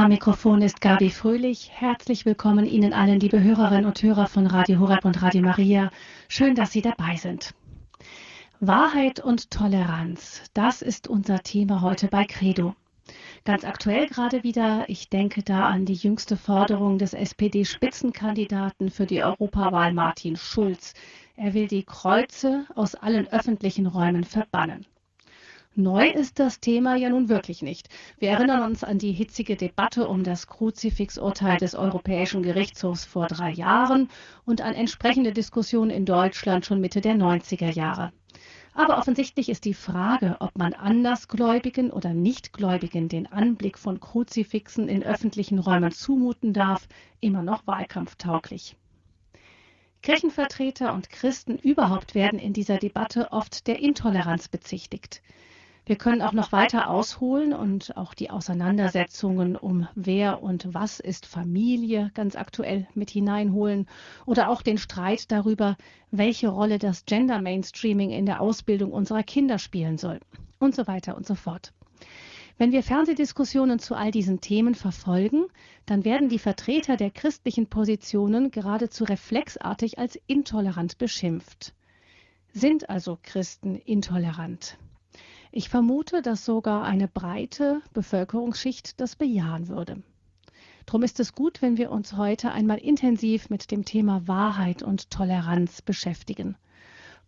Am Mikrofon ist Gabi Fröhlich. Herzlich willkommen Ihnen allen, liebe Hörerinnen und Hörer von Radio Horeb und Radio Maria. Schön, dass Sie dabei sind. Wahrheit und Toleranz, das ist unser Thema heute bei Credo. Ganz aktuell gerade wieder, ich denke da an die jüngste Forderung des SPD-Spitzenkandidaten für die Europawahl Martin Schulz. Er will die Kreuze aus allen öffentlichen Räumen verbannen. Neu ist das Thema ja nun wirklich nicht. Wir erinnern uns an die hitzige Debatte um das Kruzifixurteil des Europäischen Gerichtshofs vor drei Jahren und an entsprechende Diskussionen in Deutschland schon Mitte der 90er Jahre. Aber offensichtlich ist die Frage, ob man Andersgläubigen oder Nichtgläubigen den Anblick von Kruzifixen in öffentlichen Räumen zumuten darf, immer noch wahlkampftauglich. Kirchenvertreter und Christen überhaupt werden in dieser Debatte oft der Intoleranz bezichtigt. Wir können auch noch weiter ausholen und auch die Auseinandersetzungen um wer und was ist Familie ganz aktuell mit hineinholen oder auch den Streit darüber, welche Rolle das Gender Mainstreaming in der Ausbildung unserer Kinder spielen soll und so weiter und so fort. Wenn wir Fernsehdiskussionen zu all diesen Themen verfolgen, dann werden die Vertreter der christlichen Positionen geradezu reflexartig als intolerant beschimpft. Sind also Christen intolerant? Ich vermute, dass sogar eine breite Bevölkerungsschicht das bejahen würde. Drum ist es gut, wenn wir uns heute einmal intensiv mit dem Thema Wahrheit und Toleranz beschäftigen.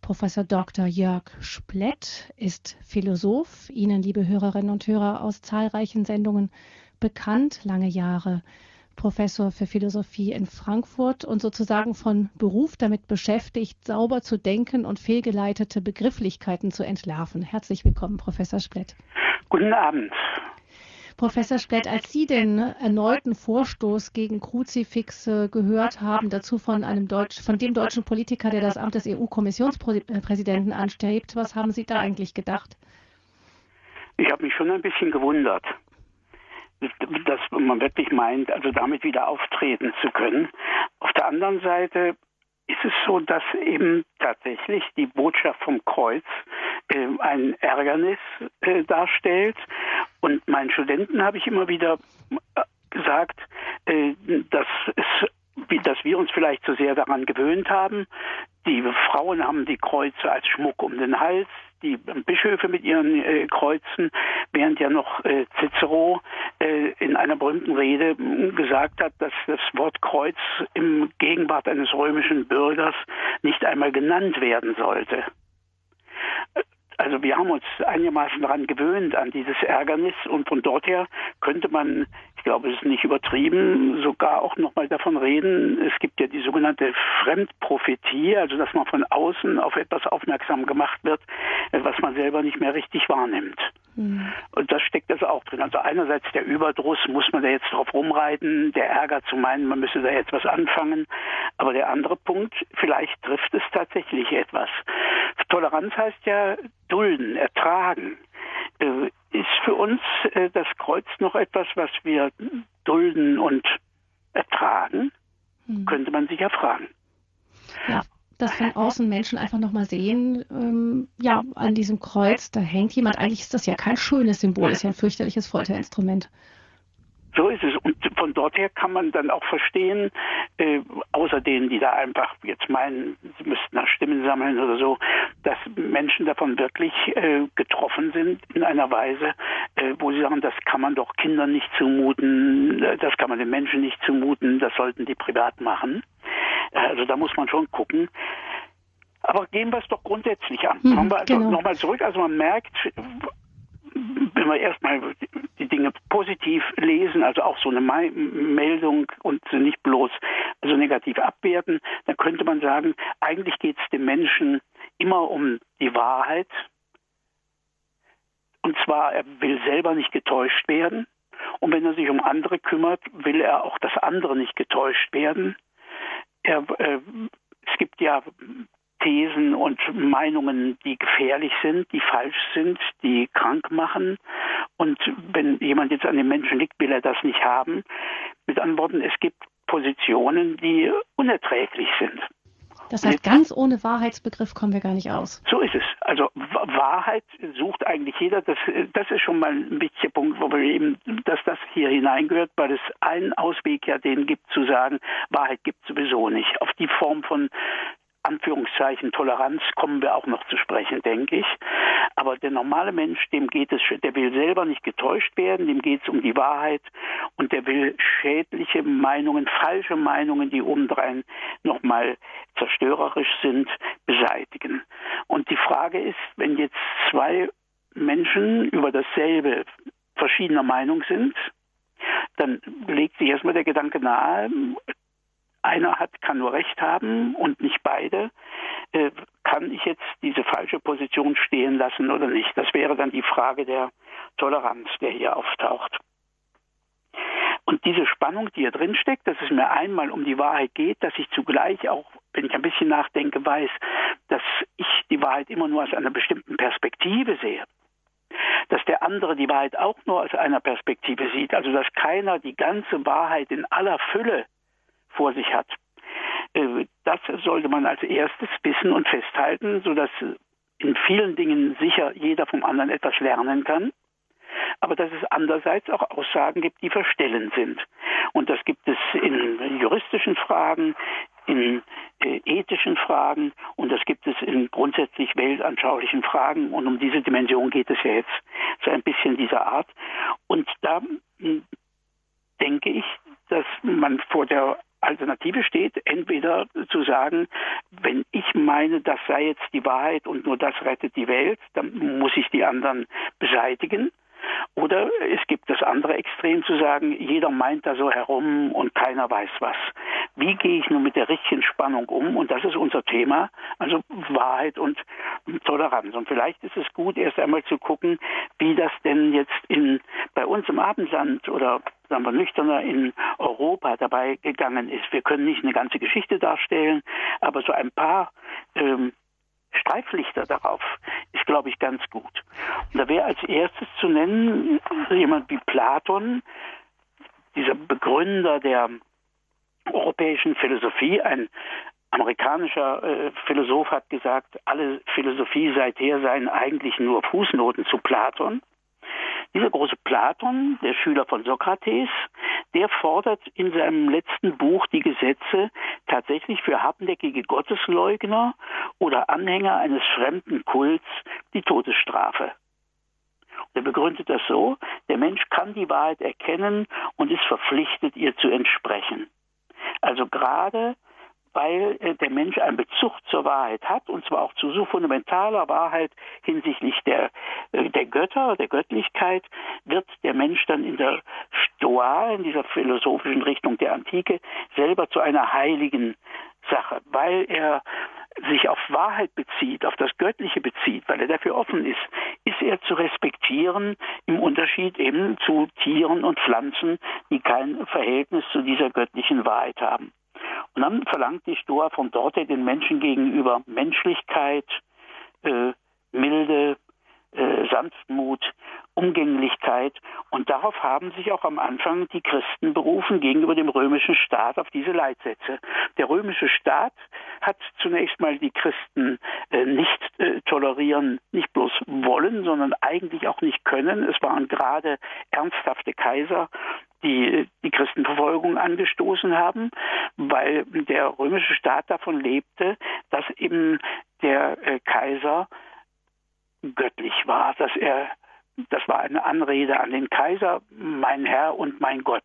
Professor Dr. Jörg Splett ist Philosoph, Ihnen, liebe Hörerinnen und Hörer, aus zahlreichen Sendungen bekannt, lange Jahre Professor für Philosophie in Frankfurt und sozusagen von Beruf damit beschäftigt, sauber zu denken und fehlgeleitete Begrifflichkeiten zu entlarven. Herzlich willkommen, Professor Splett. Guten Abend. Professor Splett, als Sie den erneuten Vorstoß gegen Kruzifixe gehört haben, dazu von einem Deutsch, von dem deutschen Politiker, der das Amt des EU-Kommissionspräsidenten anstrebt, was haben Sie da eigentlich gedacht? Ich habe mich schon ein bisschen gewundert dass man wirklich meint, also damit wieder auftreten zu können. Auf der anderen Seite ist es so, dass eben tatsächlich die Botschaft vom Kreuz äh, ein Ärgernis äh, darstellt. Und meinen Studenten habe ich immer wieder äh, gesagt, äh, dass es dass wir uns vielleicht zu sehr daran gewöhnt haben. Die Frauen haben die Kreuze als Schmuck um den Hals, die Bischöfe mit ihren äh, Kreuzen, während ja noch äh, Cicero äh, in einer berühmten Rede gesagt hat, dass das Wort Kreuz im Gegenwart eines römischen Bürgers nicht einmal genannt werden sollte. Also wir haben uns einigermaßen daran gewöhnt, an dieses Ärgernis und von dort her könnte man, ich glaube, es ist nicht übertrieben, sogar auch nochmal davon reden, es gibt ja die sogenannte Fremdprophetie, also dass man von außen auf etwas aufmerksam gemacht wird, was man selber nicht mehr richtig wahrnimmt. Mhm. Und das steckt also auch drin. Also einerseits der Überdruss, muss man da jetzt drauf rumreiten, der Ärger zu meinen, man müsse da jetzt was anfangen. Aber der andere Punkt, vielleicht trifft es tatsächlich etwas. Toleranz heißt ja dulden, ertragen. Äh, ist für uns äh, das Kreuz noch etwas, was wir dulden und ertragen? Mhm. Könnte man sich ja fragen. Ja, dass von außen Menschen einfach nochmal sehen, ähm, ja, an diesem Kreuz, da hängt jemand. Eigentlich ist das ja kein schönes Symbol, ist ja ein fürchterliches Folterinstrument. So ist es. Und von dort her kann man dann auch verstehen, äh, außer denen, die da einfach jetzt meinen, sie müssten nach Stimmen sammeln oder so, dass Menschen davon wirklich äh, getroffen sind in einer Weise, äh, wo sie sagen, das kann man doch Kindern nicht zumuten, äh, das kann man den Menschen nicht zumuten, das sollten die privat machen. Also da muss man schon gucken. Aber gehen wir es doch grundsätzlich an. Wir also genau. nochmal zurück. Also man merkt, wenn wir erstmal die Dinge positiv lesen, also auch so eine Meldung und nicht bloß also negativ abwerten, dann könnte man sagen, eigentlich geht es dem Menschen immer um die Wahrheit. Und zwar, er will selber nicht getäuscht werden. Und wenn er sich um andere kümmert, will er auch, dass andere nicht getäuscht werden. Er, äh, es gibt ja Thesen und Meinungen, die gefährlich sind, die falsch sind, die krank machen. Und wenn jemand jetzt an den Menschen liegt, will er das nicht haben. Mit anderen Worten, es gibt Positionen, die unerträglich sind. Das heißt, ganz ohne Wahrheitsbegriff kommen wir gar nicht aus. So ist es. Also Wahrheit sucht eigentlich jeder. Das, das ist schon mal ein wichtiger Punkt, wo wir eben, dass das hier hineingehört, weil es einen Ausweg ja den gibt zu sagen, Wahrheit gibt es sowieso nicht. Auf die Form von Anführungszeichen Toleranz kommen wir auch noch zu sprechen, denke ich. Aber der normale Mensch, dem geht es, der will selber nicht getäuscht werden, dem geht es um die Wahrheit und der will schädliche Meinungen, falsche Meinungen, die obendrein nochmal zerstörerisch sind, beseitigen. Und die Frage ist, wenn jetzt zwei Menschen über dasselbe verschiedener Meinung sind, dann legt sich erstmal der Gedanke nahe, einer hat, kann nur Recht haben und nicht beide. Äh, kann ich jetzt diese falsche Position stehen lassen oder nicht? Das wäre dann die Frage der Toleranz, der hier auftaucht. Und diese Spannung, die hier drin steckt, dass es mir einmal um die Wahrheit geht, dass ich zugleich auch, wenn ich ein bisschen nachdenke, weiß, dass ich die Wahrheit immer nur aus einer bestimmten Perspektive sehe. Dass der andere die Wahrheit auch nur aus einer Perspektive sieht. Also dass keiner die ganze Wahrheit in aller Fülle vor sich hat. Äh, das sollte man als erstes wissen und festhalten, sodass in vielen Dingen sicher jeder vom anderen etwas lernen kann. Aber dass es andererseits auch Aussagen gibt, die verstellend sind. Und das gibt es in juristischen Fragen, in äh, ethischen Fragen und das gibt es in grundsätzlich weltanschaulichen Fragen. Und um diese Dimension geht es ja jetzt so ein bisschen dieser Art. Und da hm, denke ich, dass man vor der Alternative steht, entweder zu sagen, wenn ich meine, das sei jetzt die Wahrheit und nur das rettet die Welt, dann muss ich die anderen beseitigen. Oder es gibt das andere Extrem zu sagen, jeder meint da so herum und keiner weiß was. Wie gehe ich nun mit der richtigen Spannung um? Und das ist unser Thema, also Wahrheit und Toleranz. Und vielleicht ist es gut, erst einmal zu gucken, wie das denn jetzt in, bei uns im Abendland oder sagen wir nüchterner in Europa dabei gegangen ist. Wir können nicht eine ganze Geschichte darstellen, aber so ein paar ähm, Streiflichter darauf ist, glaube ich, ganz gut. Und da wäre als erstes zu nennen jemand wie Platon, dieser Begründer der europäischen Philosophie, ein amerikanischer äh, Philosoph hat gesagt, alle Philosophie seither seien eigentlich nur Fußnoten zu Platon. Dieser große Platon, der Schüler von Sokrates, der fordert in seinem letzten Buch die Gesetze tatsächlich für hartnäckige Gottesleugner oder Anhänger eines fremden Kults die Todesstrafe. Er begründet das so, der Mensch kann die Wahrheit erkennen und ist verpflichtet, ihr zu entsprechen. Also gerade weil äh, der Mensch einen Bezug zur Wahrheit hat, und zwar auch zu so fundamentaler Wahrheit hinsichtlich der, äh, der Götter, der Göttlichkeit, wird der Mensch dann in der Stoa, in dieser philosophischen Richtung der Antike, selber zu einer heiligen Sache, weil er sich auf Wahrheit bezieht, auf das Göttliche bezieht, weil er dafür offen ist, ist er zu respektieren im Unterschied eben zu Tieren und Pflanzen, die kein Verhältnis zu dieser göttlichen Wahrheit haben. Und dann verlangt die Stoa von dort den Menschen gegenüber Menschlichkeit, äh, Milde, äh, Sanftmut, Umgänglichkeit. Und darauf haben sich auch am Anfang die Christen berufen gegenüber dem römischen Staat auf diese Leitsätze. Der römische Staat hat zunächst mal die Christen äh, nicht äh, tolerieren, nicht bloß wollen, sondern eigentlich auch nicht können. Es waren gerade ernsthafte Kaiser die die Christenverfolgung angestoßen haben, weil der römische Staat davon lebte, dass eben der äh, Kaiser göttlich war, dass er das war eine Anrede an den Kaiser, mein Herr und mein Gott,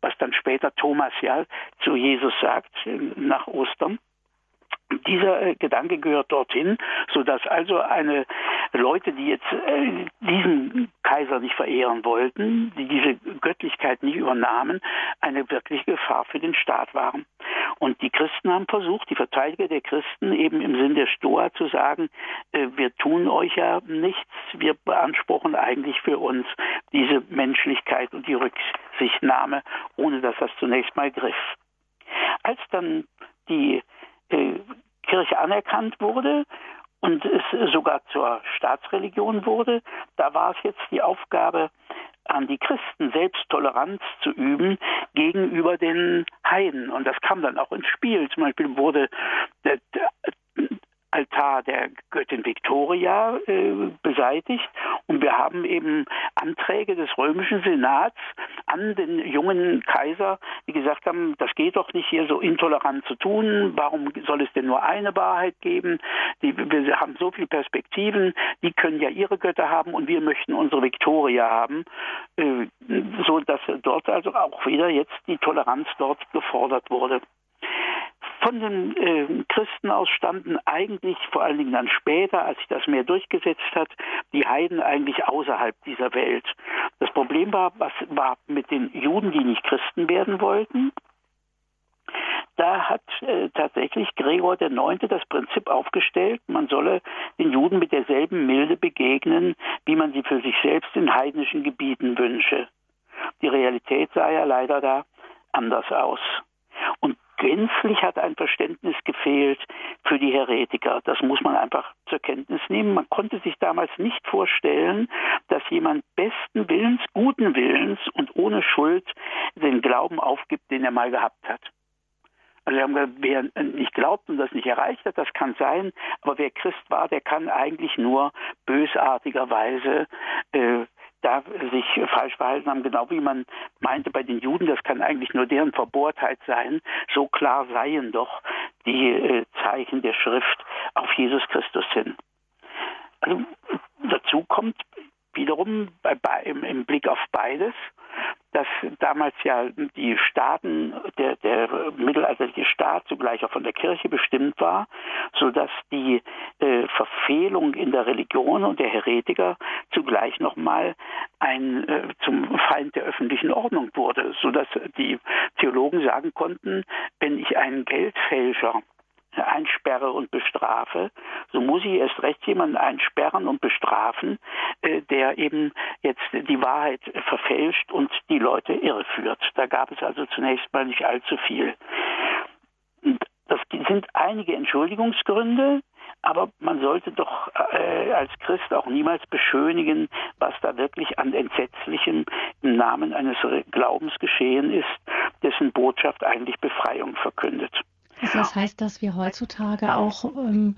was dann später Thomas ja zu Jesus sagt nach Ostern. Dieser äh, Gedanke gehört dorthin, sodass also eine Leute, die jetzt äh, diesen Kaiser nicht verehren wollten, die diese Göttlichkeit nicht übernahmen, eine wirkliche Gefahr für den Staat waren. Und die Christen haben versucht, die Verteidiger der Christen eben im Sinn der Stoa zu sagen, äh, wir tun euch ja nichts, wir beanspruchen eigentlich für uns diese Menschlichkeit und die Rücksichtnahme, ohne dass das zunächst mal griff. Als dann die Kirche anerkannt wurde und es sogar zur Staatsreligion wurde, da war es jetzt die Aufgabe an die Christen, selbst Toleranz zu üben gegenüber den Heiden. Und das kam dann auch ins Spiel. Zum Beispiel wurde Altar der Göttin Victoria äh, beseitigt. Und wir haben eben Anträge des römischen Senats an den jungen Kaiser, die gesagt haben, das geht doch nicht hier so intolerant zu tun, warum soll es denn nur eine Wahrheit geben? Die, wir haben so viele Perspektiven, die können ja ihre Götter haben und wir möchten unsere Victoria haben, äh, so dass dort also auch wieder jetzt die Toleranz dort gefordert wurde von den äh, Christen aus standen eigentlich vor allen Dingen dann später, als sich das mehr durchgesetzt hat, die Heiden eigentlich außerhalb dieser Welt. Das Problem war, was war mit den Juden, die nicht Christen werden wollten? Da hat äh, tatsächlich Gregor IX. das Prinzip aufgestellt, man solle den Juden mit derselben Milde begegnen, wie man sie für sich selbst in heidnischen Gebieten wünsche. Die Realität sah ja leider da anders aus. Und gänzlich hat ein Verständnis gefehlt für die Heretiker. Das muss man einfach zur Kenntnis nehmen. Man konnte sich damals nicht vorstellen, dass jemand besten Willens, guten Willens und ohne Schuld den Glauben aufgibt, den er mal gehabt hat. Also haben gesagt, wer nicht glaubt und das nicht erreicht hat, das kann sein, aber wer Christ war, der kann eigentlich nur bösartigerweise äh, da sich falsch verhalten haben, genau wie man meinte bei den Juden, das kann eigentlich nur deren Verbohrtheit sein. So klar seien doch die äh, Zeichen der Schrift auf Jesus Christus hin. Also dazu kommt wiederum bei, bei, im, im Blick auf beides, dass damals ja die Staaten, der, der mittelalterliche Staat zugleich auch von der Kirche bestimmt war, sodass die äh, Verfehlung in der Religion und der Heretiker zugleich nochmal ein äh, zum Feind der öffentlichen Ordnung wurde, sodass die Theologen sagen konnten, wenn ich einen Geldfälscher einsperre und bestrafe, so muss ich erst recht jemanden einsperren und bestrafen, äh, der eben jetzt die Wahrheit verfälscht und die Leute irreführt. Da gab es also zunächst mal nicht allzu viel. Das sind einige Entschuldigungsgründe, aber man sollte doch äh, als Christ auch niemals beschönigen, was da wirklich an Entsetzlichem im Namen eines Glaubens geschehen ist, dessen Botschaft eigentlich Befreiung verkündet. Also das heißt, dass wir heutzutage auch ähm,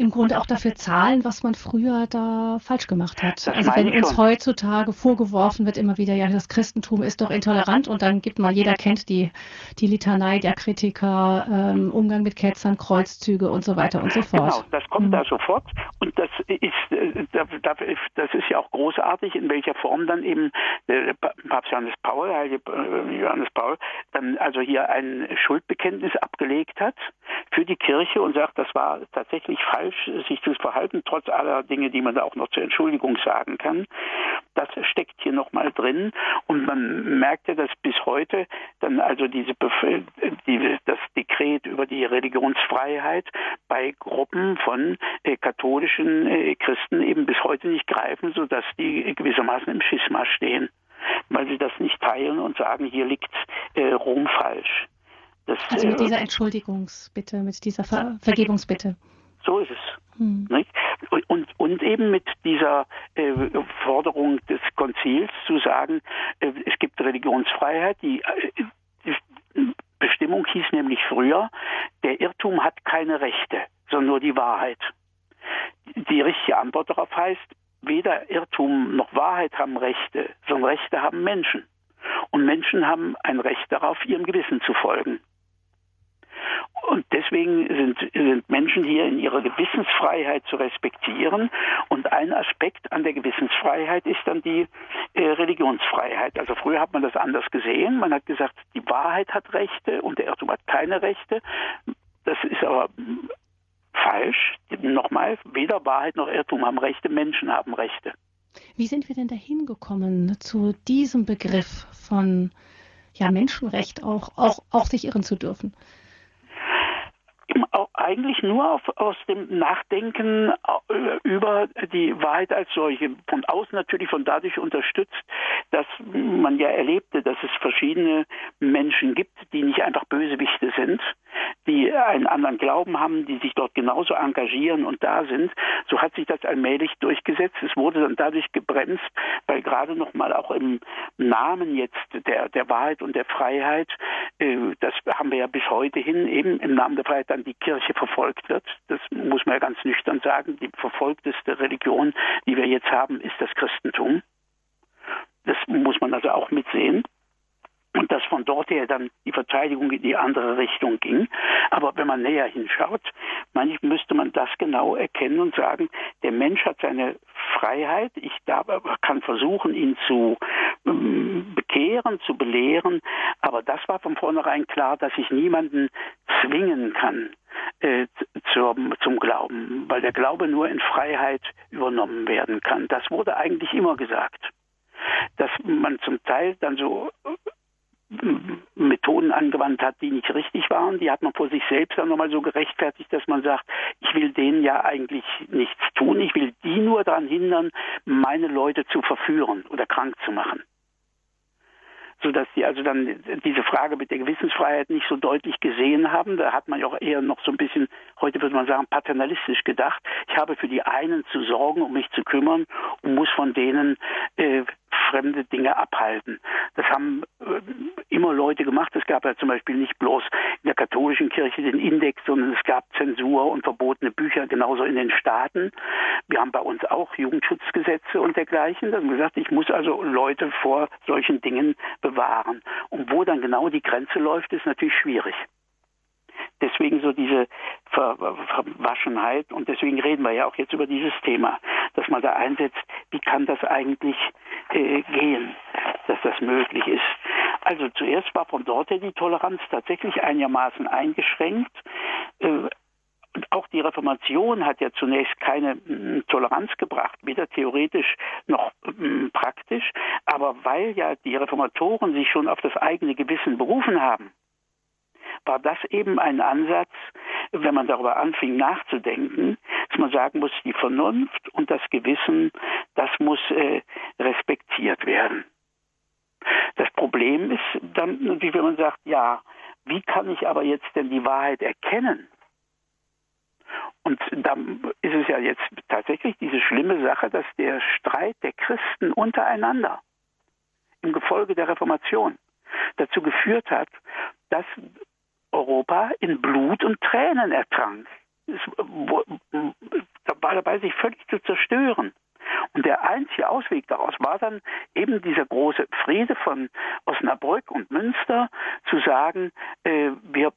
im Grunde auch dafür zahlen, was man früher da falsch gemacht hat. Das also wenn uns heutzutage vorgeworfen wird immer wieder, ja, das Christentum ist doch intolerant und dann gibt man, jeder kennt die, die Litanei der Kritiker, ähm, Umgang mit Ketzern, Kreuzzüge und so weiter und so fort. Genau, das kommt mhm. da sofort und das ist, äh, das ist ja auch großartig, in welcher Form dann eben der Papst Johannes Paul, Heilige äh, Johannes Paul, dann also hier ein Schuldbekenntnis abgelegt hat für die Kirche und sagt, das war tatsächlich falsch falsch, sich zu verhalten, trotz aller Dinge, die man da auch noch zur Entschuldigung sagen kann. Das steckt hier nochmal drin und man merkte, dass bis heute dann also diese die, das Dekret über die Religionsfreiheit bei Gruppen von äh, katholischen äh, Christen eben bis heute nicht greifen, sodass die gewissermaßen im Schisma stehen, weil sie das nicht teilen und sagen, hier liegt äh, Rom falsch. Das, also mit äh, dieser Entschuldigungsbitte, mit dieser Ver Vergebungsbitte. So ist es. Hm. Und, und, eben mit dieser äh, Forderung des Konzils zu sagen, äh, es gibt Religionsfreiheit, die, äh, die Bestimmung hieß nämlich früher, der Irrtum hat keine Rechte, sondern nur die Wahrheit. Die richtige Antwort darauf heißt, weder Irrtum noch Wahrheit haben Rechte, sondern Rechte haben Menschen. Und Menschen haben ein Recht darauf, ihrem Gewissen zu folgen. Und deswegen sind, sind Menschen hier in ihrer Gewissensfreiheit zu respektieren. Und ein Aspekt an der Gewissensfreiheit ist dann die äh, Religionsfreiheit. Also früher hat man das anders gesehen. Man hat gesagt, die Wahrheit hat Rechte und der Irrtum hat keine Rechte. Das ist aber falsch. Nochmal, weder Wahrheit noch Irrtum haben Rechte, Menschen haben Rechte. Wie sind wir denn dahin gekommen zu diesem Begriff von ja, Menschenrecht auch, auch, auch sich irren zu dürfen? Eigentlich nur auf, aus dem Nachdenken äh, über die Wahrheit als solche. Von außen natürlich von dadurch unterstützt, dass man ja erlebte, dass es verschiedene Menschen gibt, die nicht einfach Bösewichte sind, die einen anderen Glauben haben, die sich dort genauso engagieren und da sind. So hat sich das allmählich durchgesetzt. Es wurde dann dadurch gebremst, weil gerade noch mal auch im Namen jetzt der, der Wahrheit und der Freiheit, äh, das haben wir ja bis heute hin, eben im Namen der Freiheit dann die Kirche verfolgt wird. Das muss man ja ganz nüchtern sagen. Die verfolgteste Religion, die wir jetzt haben, ist das Christentum. Das muss man also auch mitsehen und dass von dort her dann die Verteidigung in die andere Richtung ging. Aber wenn man näher hinschaut, manchmal müsste man das genau erkennen und sagen, der Mensch hat seine Freiheit, ich darf, kann versuchen, ihn zu ähm, bekehren, zu belehren, aber das war von vornherein klar, dass ich niemanden zwingen kann, äh, zum, zum Glauben, weil der Glaube nur in Freiheit übernommen werden kann. Das wurde eigentlich immer gesagt. Dass man zum Teil dann so Methoden angewandt hat, die nicht richtig waren. Die hat man vor sich selbst dann nochmal so gerechtfertigt, dass man sagt, ich will denen ja eigentlich nichts tun, ich will die nur daran hindern, meine Leute zu verführen oder krank zu machen sodass die also dann diese Frage mit der Gewissensfreiheit nicht so deutlich gesehen haben. Da hat man ja auch eher noch so ein bisschen, heute würde man sagen, paternalistisch gedacht. Ich habe für die einen zu sorgen, um mich zu kümmern und muss von denen äh, fremde Dinge abhalten. Das haben äh, immer Leute gemacht. Es gab ja zum Beispiel nicht bloß in der katholischen Kirche den Index, sondern es gab Zensur und verbotene Bücher, genauso in den Staaten. Wir haben bei uns auch Jugendschutzgesetze und dergleichen. Da haben gesagt, ich muss also Leute vor solchen Dingen bewahren. Und wo dann genau die Grenze läuft, ist natürlich schwierig deswegen so diese Ver Verwaschenheit und deswegen reden wir ja auch jetzt über dieses Thema, dass man da einsetzt, wie kann das eigentlich äh, gehen, dass das möglich ist. Also zuerst war von dort her die Toleranz tatsächlich einigermaßen eingeschränkt. Äh, auch die Reformation hat ja zunächst keine mm, Toleranz gebracht, weder theoretisch noch mm, praktisch. Aber weil ja die Reformatoren sich schon auf das eigene Gewissen berufen haben, war das eben ein Ansatz, wenn man darüber anfing nachzudenken, dass man sagen muss, die Vernunft und das Gewissen, das muss äh, respektiert werden. Das Problem ist dann natürlich, wenn man sagt, ja, wie kann ich aber jetzt denn die Wahrheit erkennen? Und dann ist es ja jetzt tatsächlich diese schlimme Sache, dass der Streit der Christen untereinander im Gefolge der Reformation dazu geführt hat, dass Europa in Blut und Tränen ertrank. Es war dabei, sich völlig zu zerstören. Und der einzige Ausweg daraus war dann eben dieser große Friede von Osnabrück und Münster, zu sagen, äh, wir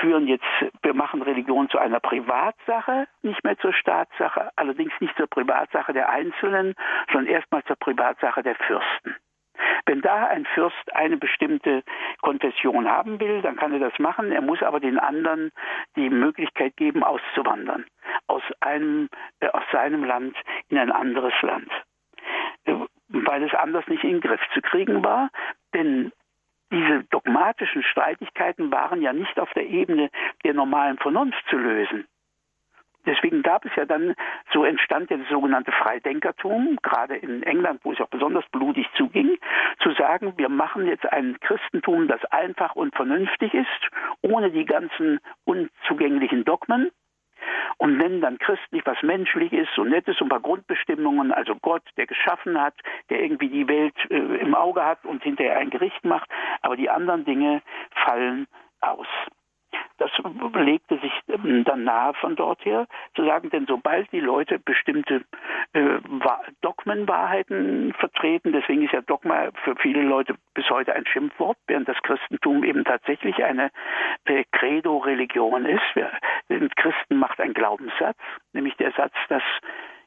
führen jetzt, wir machen Religion zu einer Privatsache, nicht mehr zur Staatssache, allerdings nicht zur Privatsache der Einzelnen, sondern erstmal zur Privatsache der Fürsten. Wenn da ein Fürst eine bestimmte Konfession haben will, dann kann er das machen. Er muss aber den anderen die Möglichkeit geben, auszuwandern aus einem äh, aus seinem Land in ein anderes Land, äh, weil es anders nicht in den Griff zu kriegen war. Denn diese dogmatischen Streitigkeiten waren ja nicht auf der Ebene der normalen Vernunft zu lösen. Deswegen gab es ja dann, so entstand ja das sogenannte Freidenkertum, gerade in England, wo es auch besonders blutig zuging, zu sagen, wir machen jetzt ein Christentum, das einfach und vernünftig ist, ohne die ganzen unzugänglichen Dogmen und nennen dann christlich, was menschlich ist, so nettes, so ein paar Grundbestimmungen, also Gott, der geschaffen hat, der irgendwie die Welt äh, im Auge hat und hinterher ein Gericht macht, aber die anderen Dinge fallen aus. Das legte sich ähm, dann nahe von dort her, zu sagen, denn sobald die Leute bestimmte äh, Dogmenwahrheiten vertreten, deswegen ist ja Dogma für viele Leute bis heute ein Schimpfwort, während das Christentum eben tatsächlich eine äh, Credo-Religion ist. Wir, Christen macht ein Glaubenssatz, nämlich der Satz, dass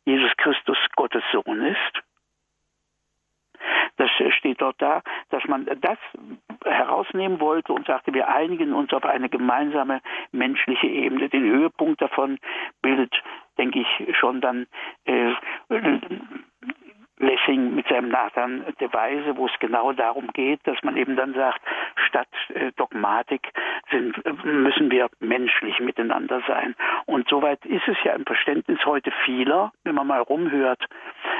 Jesus Christus Gottes Sohn ist. Das steht dort da, dass man das herausnehmen wollte und sagte, wir einigen uns auf eine gemeinsame menschliche Ebene. Den Höhepunkt davon bildet, denke ich, schon dann äh, Lessing mit seinem Nathan der Weise, wo es genau darum geht, dass man eben dann sagt, statt äh, Dogmatik sind, müssen wir menschlich miteinander sein. Und soweit ist es ja im Verständnis heute vieler, wenn man mal rumhört,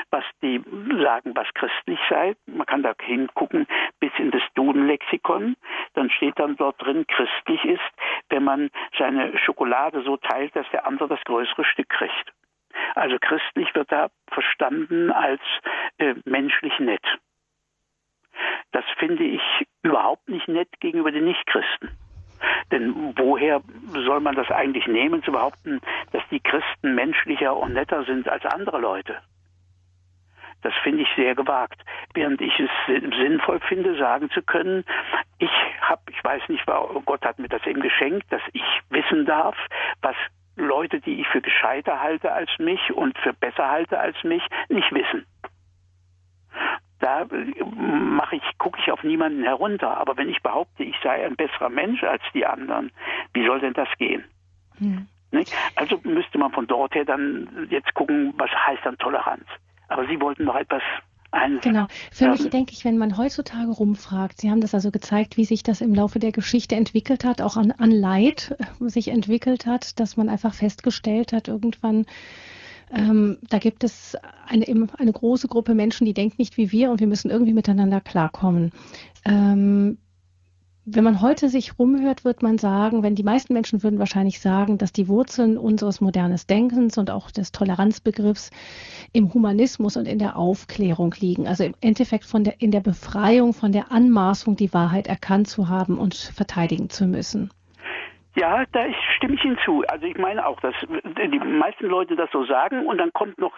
was die sagen, was christlich sei. Man kann da hingucken bis in das Duden-Lexikon. Dann steht dann dort drin, christlich ist, wenn man seine Schokolade so teilt, dass der andere das größere Stück kriegt. Also christlich wird da verstanden als äh, menschlich nett. Das finde ich überhaupt nicht nett gegenüber den Nichtchristen. Denn woher soll man das eigentlich nehmen, zu behaupten, dass die Christen menschlicher und netter sind als andere Leute? Das finde ich sehr gewagt. Während ich es sinnvoll finde, sagen zu können, ich habe, ich weiß nicht, Gott hat mir das eben geschenkt, dass ich wissen darf, was Leute, die ich für gescheiter halte als mich und für besser halte als mich, nicht wissen da mache ich, gucke ich auf niemanden herunter. Aber wenn ich behaupte, ich sei ein besserer Mensch als die anderen, wie soll denn das gehen? Hm. Also müsste man von dort her dann jetzt gucken, was heißt dann Toleranz. Aber Sie wollten noch etwas ein, genau. Für mich denke ich, wenn man heutzutage rumfragt, Sie haben das also gezeigt, wie sich das im Laufe der Geschichte entwickelt hat, auch an, an Leid äh, sich entwickelt hat, dass man einfach festgestellt hat, irgendwann, ähm, da gibt es eine, eine große Gruppe Menschen, die denkt nicht wie wir und wir müssen irgendwie miteinander klarkommen. Ähm, wenn man heute sich rumhört, wird man sagen, wenn die meisten Menschen würden wahrscheinlich sagen, dass die Wurzeln unseres modernes Denkens und auch des Toleranzbegriffs im Humanismus und in der Aufklärung liegen. Also im Endeffekt von der, in der Befreiung von der Anmaßung, die Wahrheit erkannt zu haben und verteidigen zu müssen. Ja, da stimme ich Ihnen zu. Also ich meine auch, dass die meisten Leute das so sagen und dann kommt noch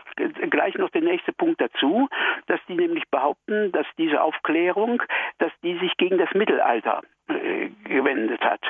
gleich noch der nächste Punkt dazu, dass die nämlich behaupten, dass diese Aufklärung, dass die sich gegen das Mittelalter gewendet hat.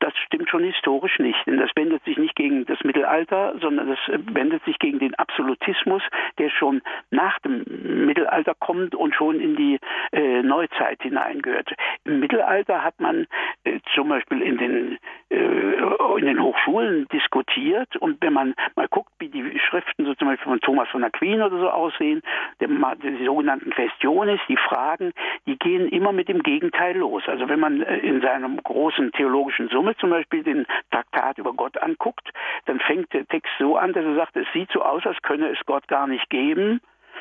Das stimmt schon historisch nicht, denn das wendet sich nicht gegen das Mittelalter, sondern das wendet sich gegen den Absolutismus, der schon nach dem Mittelalter kommt und schon in die äh, Neuzeit hineingehört. Im Mittelalter hat man äh, zum Beispiel in den, äh, in den Hochschulen diskutiert und wenn man mal guckt, wie die Schriften so zum Beispiel von Thomas von Aquin oder so aussehen, der, die sogenannten Questiones, die Fragen, die gehen immer mit dem Gegenteil los. Also wenn man in seinem großen theologischen Summe zum Beispiel den Traktat über Gott anguckt, dann fängt der Text so an, dass er sagt, es sieht so aus, als könne es Gott gar nicht geben,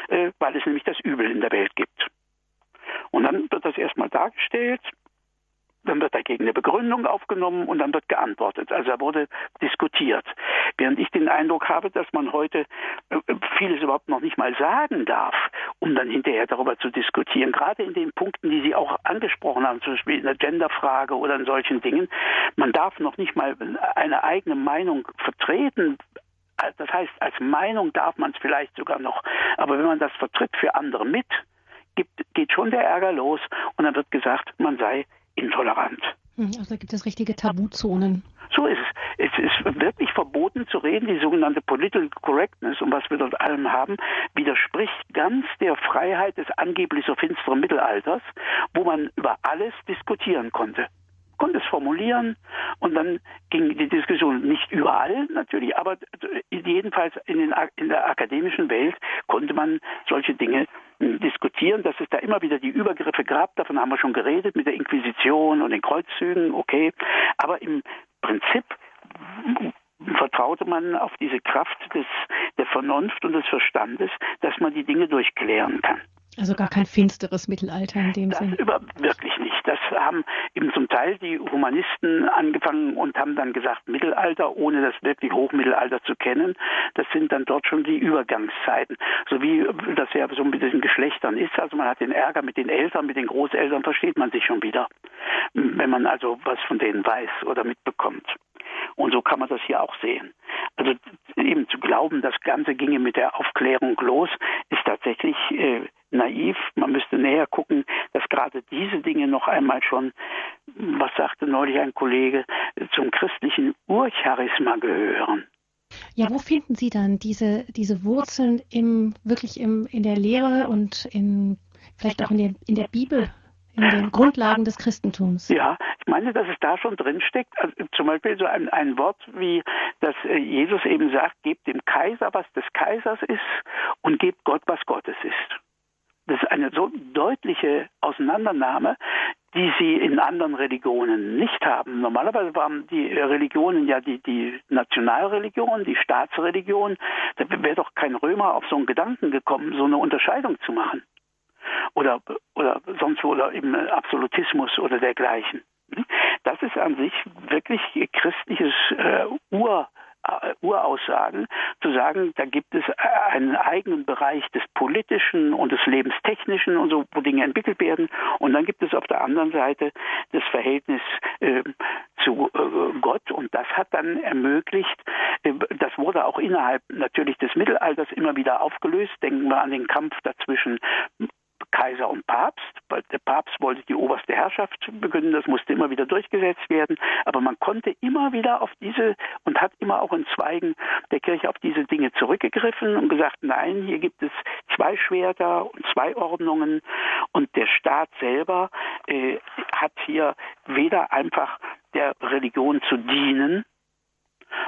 äh, weil es nämlich das Übel in der Welt gibt. Und dann wird das erstmal dargestellt dann wird dagegen eine Begründung aufgenommen und dann wird geantwortet. Also da wurde diskutiert. Während ich den Eindruck habe, dass man heute äh, vieles überhaupt noch nicht mal sagen darf, um dann hinterher darüber zu diskutieren. Gerade in den Punkten, die Sie auch angesprochen haben, zum Beispiel in der Genderfrage oder in solchen Dingen. Man darf noch nicht mal eine eigene Meinung vertreten, das heißt, als Meinung darf man es vielleicht sogar noch. Aber wenn man das vertritt für andere mit, gibt, geht schon der Ärger los und dann wird gesagt, man sei intolerant. Hm, also da gibt es richtige Tabuzonen. So ist es. Es ist wirklich verboten zu reden. Die sogenannte Political Correctness und was wir dort allem haben, widerspricht ganz der Freiheit des angeblich so finsteren Mittelalters, wo man über alles diskutieren konnte konnte es formulieren und dann ging die Diskussion nicht überall natürlich, aber jedenfalls in, den, in der akademischen Welt konnte man solche Dinge diskutieren, dass es da immer wieder die Übergriffe gab, davon haben wir schon geredet, mit der Inquisition und den Kreuzzügen, okay. Aber im Prinzip vertraute man auf diese Kraft des, der Vernunft und des Verstandes, dass man die Dinge durchklären kann. Also gar kein finsteres Mittelalter in dem Sinne. Über, wirklich nicht. Das haben eben zum Teil die Humanisten angefangen und haben dann gesagt Mittelalter, ohne das wirklich Hochmittelalter zu kennen. Das sind dann dort schon die Übergangszeiten. So wie das ja so mit diesen Geschlechtern ist. Also man hat den Ärger mit den Eltern, mit den Großeltern versteht man sich schon wieder. Wenn man also was von denen weiß oder mitbekommt. Und so kann man das hier auch sehen. Also eben zu glauben, das Ganze ginge mit der Aufklärung los, ist tatsächlich äh, naiv. Man müsste näher gucken, dass gerade diese Dinge noch einmal schon, was sagte neulich ein Kollege, zum christlichen Urcharisma gehören. Ja, wo finden Sie dann diese, diese Wurzeln im, wirklich im, in der Lehre und in, vielleicht auch in der, in der Bibel in den Grundlagen des Christentums. Ja, ich meine, dass es da schon drin steckt. Also zum Beispiel so ein, ein Wort wie, dass äh, Jesus eben sagt, gebt dem Kaiser, was des Kaisers ist und gebt Gott, was Gottes ist. Das ist eine so deutliche Auseinandernahme, die sie in anderen Religionen nicht haben. Normalerweise waren die Religionen ja die, die Nationalreligion, die Staatsreligion. Da wäre doch kein Römer auf so einen Gedanken gekommen, so eine Unterscheidung zu machen. Oder, oder sonst wo, oder im Absolutismus oder dergleichen. Das ist an sich wirklich christliches äh, Ur Uraussagen, zu sagen, da gibt es einen eigenen Bereich des Politischen und des Lebenstechnischen und so, wo Dinge entwickelt werden. Und dann gibt es auf der anderen Seite das Verhältnis äh, zu äh, Gott. Und das hat dann ermöglicht, äh, das wurde auch innerhalb natürlich des Mittelalters immer wieder aufgelöst. Denken wir an den Kampf dazwischen Kaiser und Papst. Der Papst wollte die oberste Herrschaft beginnen, das musste immer wieder durchgesetzt werden, aber man konnte immer wieder auf diese und hat immer auch in Zweigen der Kirche auf diese Dinge zurückgegriffen und gesagt, nein, hier gibt es zwei Schwerter und zwei Ordnungen und der Staat selber äh, hat hier weder einfach der Religion zu dienen,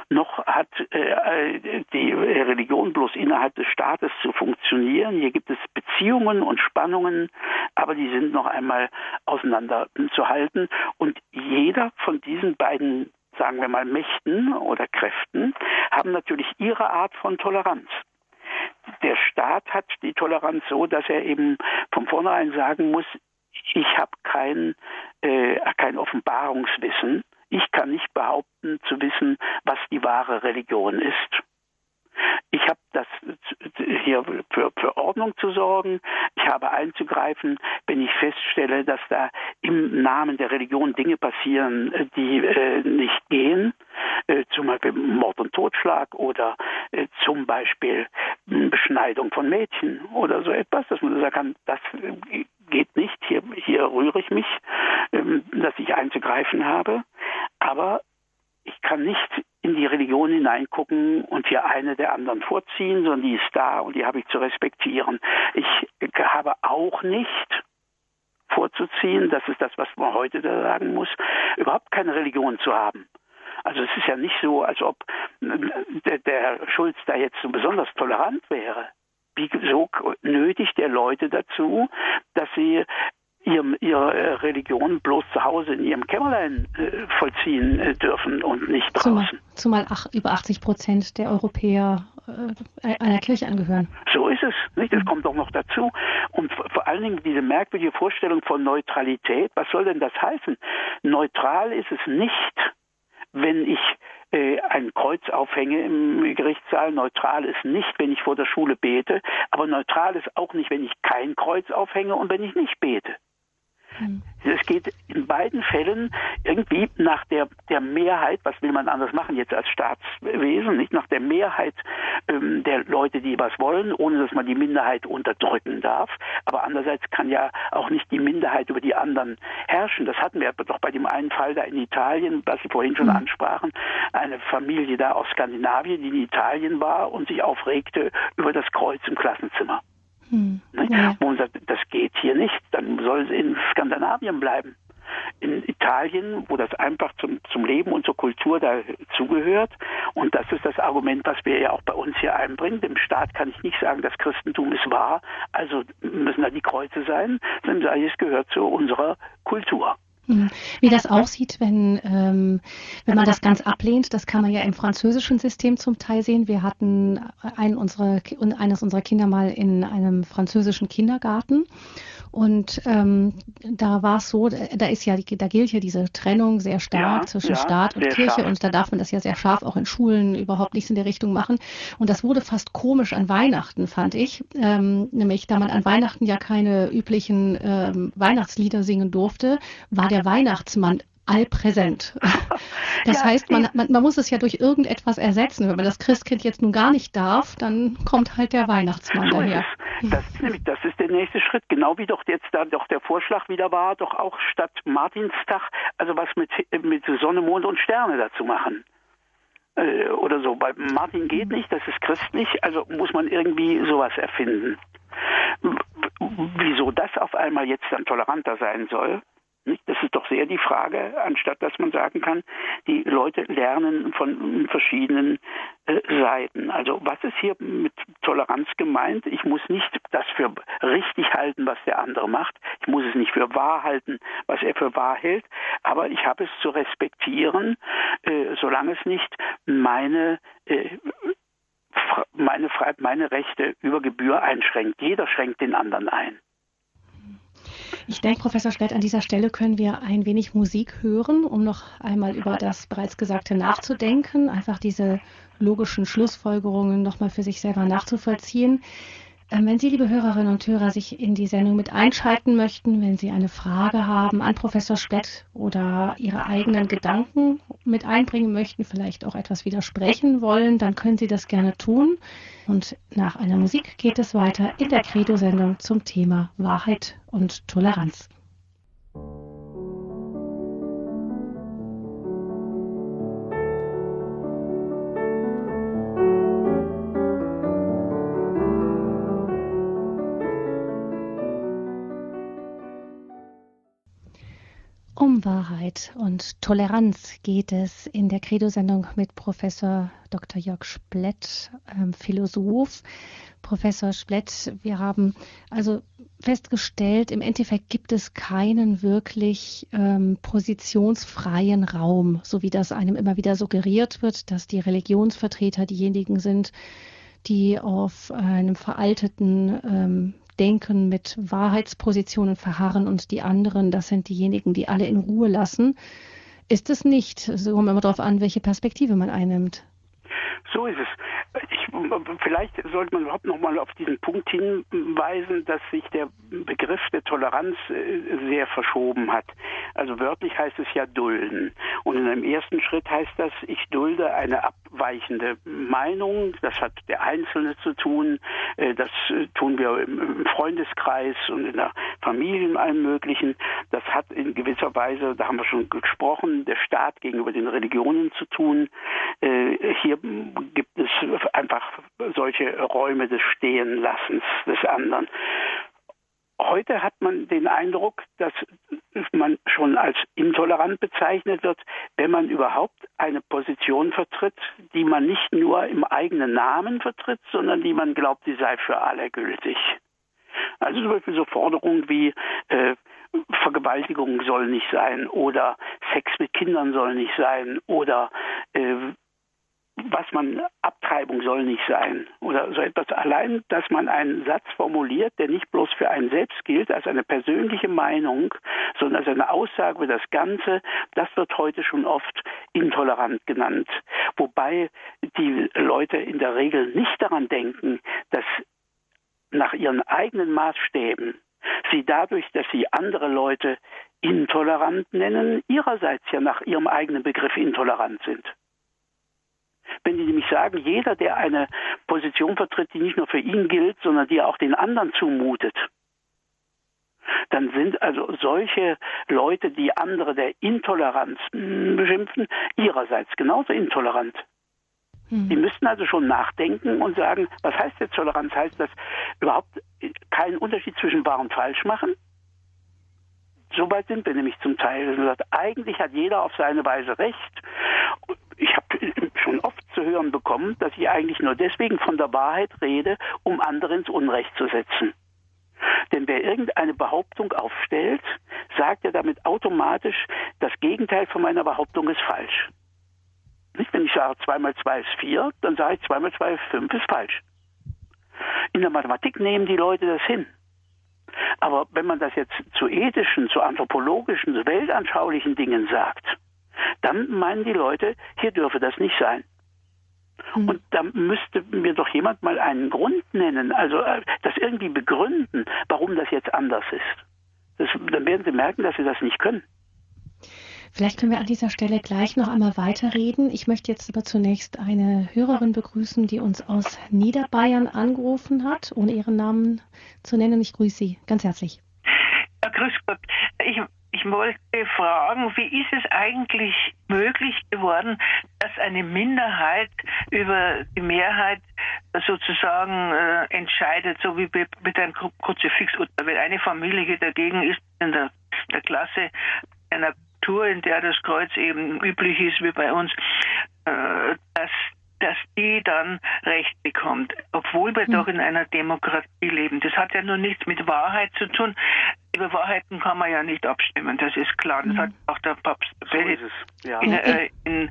noch hat äh, die Religion bloß innerhalb des Staates zu funktionieren. Hier gibt es Beziehungen und Spannungen, aber die sind noch einmal auseinanderzuhalten. Und jeder von diesen beiden, sagen wir mal, Mächten oder Kräften haben natürlich ihre Art von Toleranz. Der Staat hat die Toleranz so, dass er eben von vornherein sagen muss, ich habe kein, äh, kein Offenbarungswissen ich kann nicht behaupten zu wissen, was die wahre Religion ist. Ich habe das hier für, für, Ordnung zu sorgen. Ich habe einzugreifen, wenn ich feststelle, dass da im Namen der Religion Dinge passieren, die äh, nicht gehen. Äh, zum Beispiel Mord und Totschlag oder äh, zum Beispiel Beschneidung von Mädchen oder so etwas, dass man sagen kann, das äh, geht nicht, hier, hier rühre ich mich, ähm, dass ich einzugreifen habe. Aber ich kann nicht in die Religion hineingucken und hier eine der anderen vorziehen, sondern die ist da und die habe ich zu respektieren. Ich habe auch nicht vorzuziehen, das ist das, was man heute da sagen muss, überhaupt keine Religion zu haben. Also es ist ja nicht so, als ob der, der Schulz da jetzt so besonders tolerant wäre. Wieso nötigt der Leute dazu, dass sie ihre, ihre Religion bloß zu Hause in ihrem Kämmerlein äh, vollziehen äh, dürfen und nicht draußen. Zumal, zumal ach, über 80 Prozent der Europäer äh, einer Kirche angehören. So ist es. Nicht? Das kommt doch noch dazu. Und vor allen Dingen diese merkwürdige Vorstellung von Neutralität. Was soll denn das heißen? Neutral ist es nicht, wenn ich äh, ein Kreuz aufhänge im Gerichtssaal. Neutral ist nicht, wenn ich vor der Schule bete, aber neutral ist auch nicht, wenn ich kein Kreuz aufhänge und wenn ich nicht bete. Mhm. Es geht in beiden Fällen irgendwie nach der, der Mehrheit, was will man anders machen jetzt als Staatswesen, nicht nach der Mehrheit ähm, der Leute, die was wollen, ohne dass man die Minderheit unterdrücken darf. Aber andererseits kann ja auch nicht die Minderheit über die anderen herrschen. Das hatten wir doch bei dem einen Fall da in Italien, was Sie vorhin schon mhm. ansprachen, eine Familie da aus Skandinavien, die in Italien war und sich aufregte über das Kreuz im Klassenzimmer. Hm. Ja. Wo man sagt, das geht hier nicht, dann soll es in Skandinavien bleiben. In Italien, wo das einfach zum, zum Leben und zur Kultur dazugehört. Und das ist das Argument, was wir ja auch bei uns hier einbringen. Dem Staat kann ich nicht sagen, das Christentum ist wahr, also müssen da die Kreuze sein, sondern sage ich, es gehört zu unserer Kultur. Hm. Wie das aussieht, wenn, ähm, wenn man das ganz ablehnt, das kann man ja im französischen System zum Teil sehen. Wir hatten einen unserer, eines unserer Kinder mal in einem französischen Kindergarten und ähm, da war es so, da ist ja, da gilt ja diese Trennung sehr stark ja, zwischen ja, Staat und Kirche scharf. und da darf man das ja sehr scharf auch in Schulen überhaupt nichts in der Richtung machen. Und das wurde fast komisch an Weihnachten, fand ich. Ähm, nämlich, da man an Weihnachten ja keine üblichen ähm, Weihnachtslieder singen durfte, war der Weihnachtsmann allpräsent. Das ja, heißt, man, man, man, muss es ja durch irgendetwas ersetzen. Wenn man das Christkind jetzt nun gar nicht darf, dann kommt halt der Weihnachtsmann so daher. Das ist, nämlich, das ist der nächste Schritt, genau wie doch jetzt da doch der Vorschlag wieder war, doch auch statt Martinstag, also was mit, mit Sonne, Mond und Sterne dazu machen äh, oder so. Bei Martin geht nicht, das ist christlich, also muss man irgendwie sowas erfinden. Wieso das auf einmal jetzt dann toleranter sein soll, Das ist doch sehr die Frage, anstatt dass man sagen kann, die Leute lernen von verschiedenen äh, Seiten. Also was ist hier mit Toleranz gemeint? Ich muss nicht das für richtig halten, was der andere macht. Ich muss es nicht für wahr halten, was er für wahr hält. Aber ich habe es zu respektieren, äh, solange es nicht meine äh, meine, meine Rechte über Gebühr einschränkt. Jeder schränkt den anderen ein. Ich denke, Professor Splett, an dieser Stelle können wir ein wenig Musik hören, um noch einmal über das bereits Gesagte nachzudenken, einfach diese logischen Schlussfolgerungen nochmal für sich selber nachzuvollziehen. Ähm, wenn Sie, liebe Hörerinnen und Hörer, sich in die Sendung mit einschalten möchten, wenn Sie eine Frage haben an Professor Splett oder Ihre eigenen Gedanken mit einbringen möchten, vielleicht auch etwas widersprechen wollen, dann können Sie das gerne tun. Und nach einer Musik geht es weiter in der Credo-Sendung zum Thema Wahrheit und Toleranz. Wahrheit und Toleranz geht es in der Credo-Sendung mit Professor Dr. Jörg Splett, ähm, Philosoph. Professor Splett, wir haben also festgestellt, im Endeffekt gibt es keinen wirklich ähm, positionsfreien Raum, so wie das einem immer wieder suggeriert wird, dass die Religionsvertreter diejenigen sind, die auf einem veralteten ähm, Denken, mit Wahrheitspositionen verharren und die anderen, das sind diejenigen, die alle in Ruhe lassen, ist es nicht. So kommt immer darauf an, welche Perspektive man einnimmt. So ist es. Ich, vielleicht sollte man überhaupt noch mal auf diesen Punkt hinweisen, dass sich der Begriff der Toleranz äh, sehr verschoben hat. Also wörtlich heißt es ja dulden. Und in einem ersten Schritt heißt das, ich dulde eine abweichende Meinung. Das hat der Einzelne zu tun. Äh, das äh, tun wir im Freundeskreis und in der Familie in allem Möglichen. Das hat in gewisser Weise, da haben wir schon gesprochen, der Staat gegenüber den Religionen zu tun. Hier gibt es einfach solche Räume des Stehenlassens des anderen. Heute hat man den Eindruck, dass man schon als intolerant bezeichnet wird, wenn man überhaupt eine Position vertritt, die man nicht nur im eigenen Namen vertritt, sondern die man glaubt, sie sei für alle gültig. Also zum Beispiel so Forderungen wie äh, Vergewaltigung soll nicht sein oder Sex mit Kindern soll nicht sein oder äh, was man Abtreibung soll nicht sein oder so etwas. Allein, dass man einen Satz formuliert, der nicht bloß für einen selbst gilt, als eine persönliche Meinung, sondern als eine Aussage über das Ganze, das wird heute schon oft intolerant genannt. Wobei die Leute in der Regel nicht daran denken, dass nach ihren eigenen Maßstäben sie dadurch, dass sie andere Leute intolerant nennen, ihrerseits ja nach ihrem eigenen Begriff intolerant sind. Wenn die nämlich sagen, jeder, der eine Position vertritt, die nicht nur für ihn gilt, sondern die er auch den anderen zumutet, dann sind also solche Leute, die andere der Intoleranz beschimpfen, ihrerseits genauso intolerant. Hm. Die müssten also schon nachdenken und sagen, was heißt jetzt Toleranz? Heißt das überhaupt keinen Unterschied zwischen wahr und falsch machen? So weit sind wir nämlich zum Teil. Sagt, eigentlich hat jeder auf seine Weise recht. Ich habe schon oft zu hören bekommen, dass ich eigentlich nur deswegen von der Wahrheit rede, um andere ins Unrecht zu setzen. Denn wer irgendeine Behauptung aufstellt, sagt er damit automatisch, das Gegenteil von meiner Behauptung ist falsch. Nicht, wenn ich sage, 2 mal 2 ist 4, dann sage ich 2 mal 2 ist 5 ist falsch. In der Mathematik nehmen die Leute das hin. Aber wenn man das jetzt zu ethischen, zu anthropologischen, zu weltanschaulichen Dingen sagt, dann meinen die Leute, hier dürfe das nicht sein. Hm. Und da müsste mir doch jemand mal einen Grund nennen, also äh, das irgendwie begründen, warum das jetzt anders ist. Das, dann werden Sie merken, dass Sie das nicht können. Vielleicht können wir an dieser Stelle gleich noch einmal weiterreden. Ich möchte jetzt aber zunächst eine Hörerin begrüßen, die uns aus Niederbayern angerufen hat, ohne ihren Namen zu nennen. Ich grüße Sie ganz herzlich. Ja, grüß Gott. Ich, ich wollte fragen, wie ist es eigentlich möglich geworden, dass eine Minderheit über die Mehrheit sozusagen äh, entscheidet, so wie mit einem Kruzifix oder wenn eine Familie dagegen ist, in der der Klasse einer Kultur, in der das Kreuz eben üblich ist wie bei uns, äh, dass dass die dann Recht bekommt, obwohl wir mhm. doch in einer Demokratie leben. Das hat ja nur nichts mit Wahrheit zu tun. Über Wahrheiten kann man ja nicht abstimmen, das ist klar. Das mhm. hat auch der Papst so ja. in, äh, in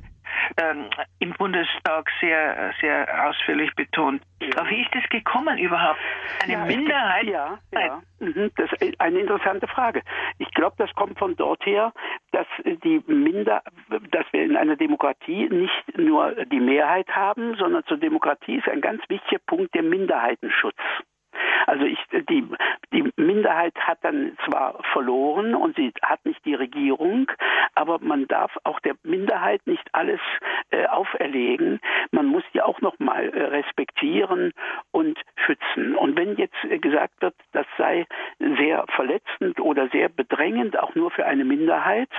ähm, im Bundestag sehr, sehr ausführlich betont. Ja. wie ist das gekommen überhaupt? Eine ja, Minderheit? Ja, ja. Mhm, das ist eine interessante Frage. Ich glaube, das kommt von dort her, dass die Minder, dass wir in einer Demokratie nicht nur die Mehrheit haben, sondern zur Demokratie ist ein ganz wichtiger Punkt der Minderheitenschutz. Also ich, die, die Minderheit hat dann zwar verloren und sie hat nicht die Regierung, aber man darf auch der Minderheit nicht alles äh, auferlegen. Man muss die auch noch mal äh, respektieren und schützen. Und wenn jetzt äh, gesagt wird, das sei sehr verletzend oder sehr bedrängend, auch nur für eine Minderheit,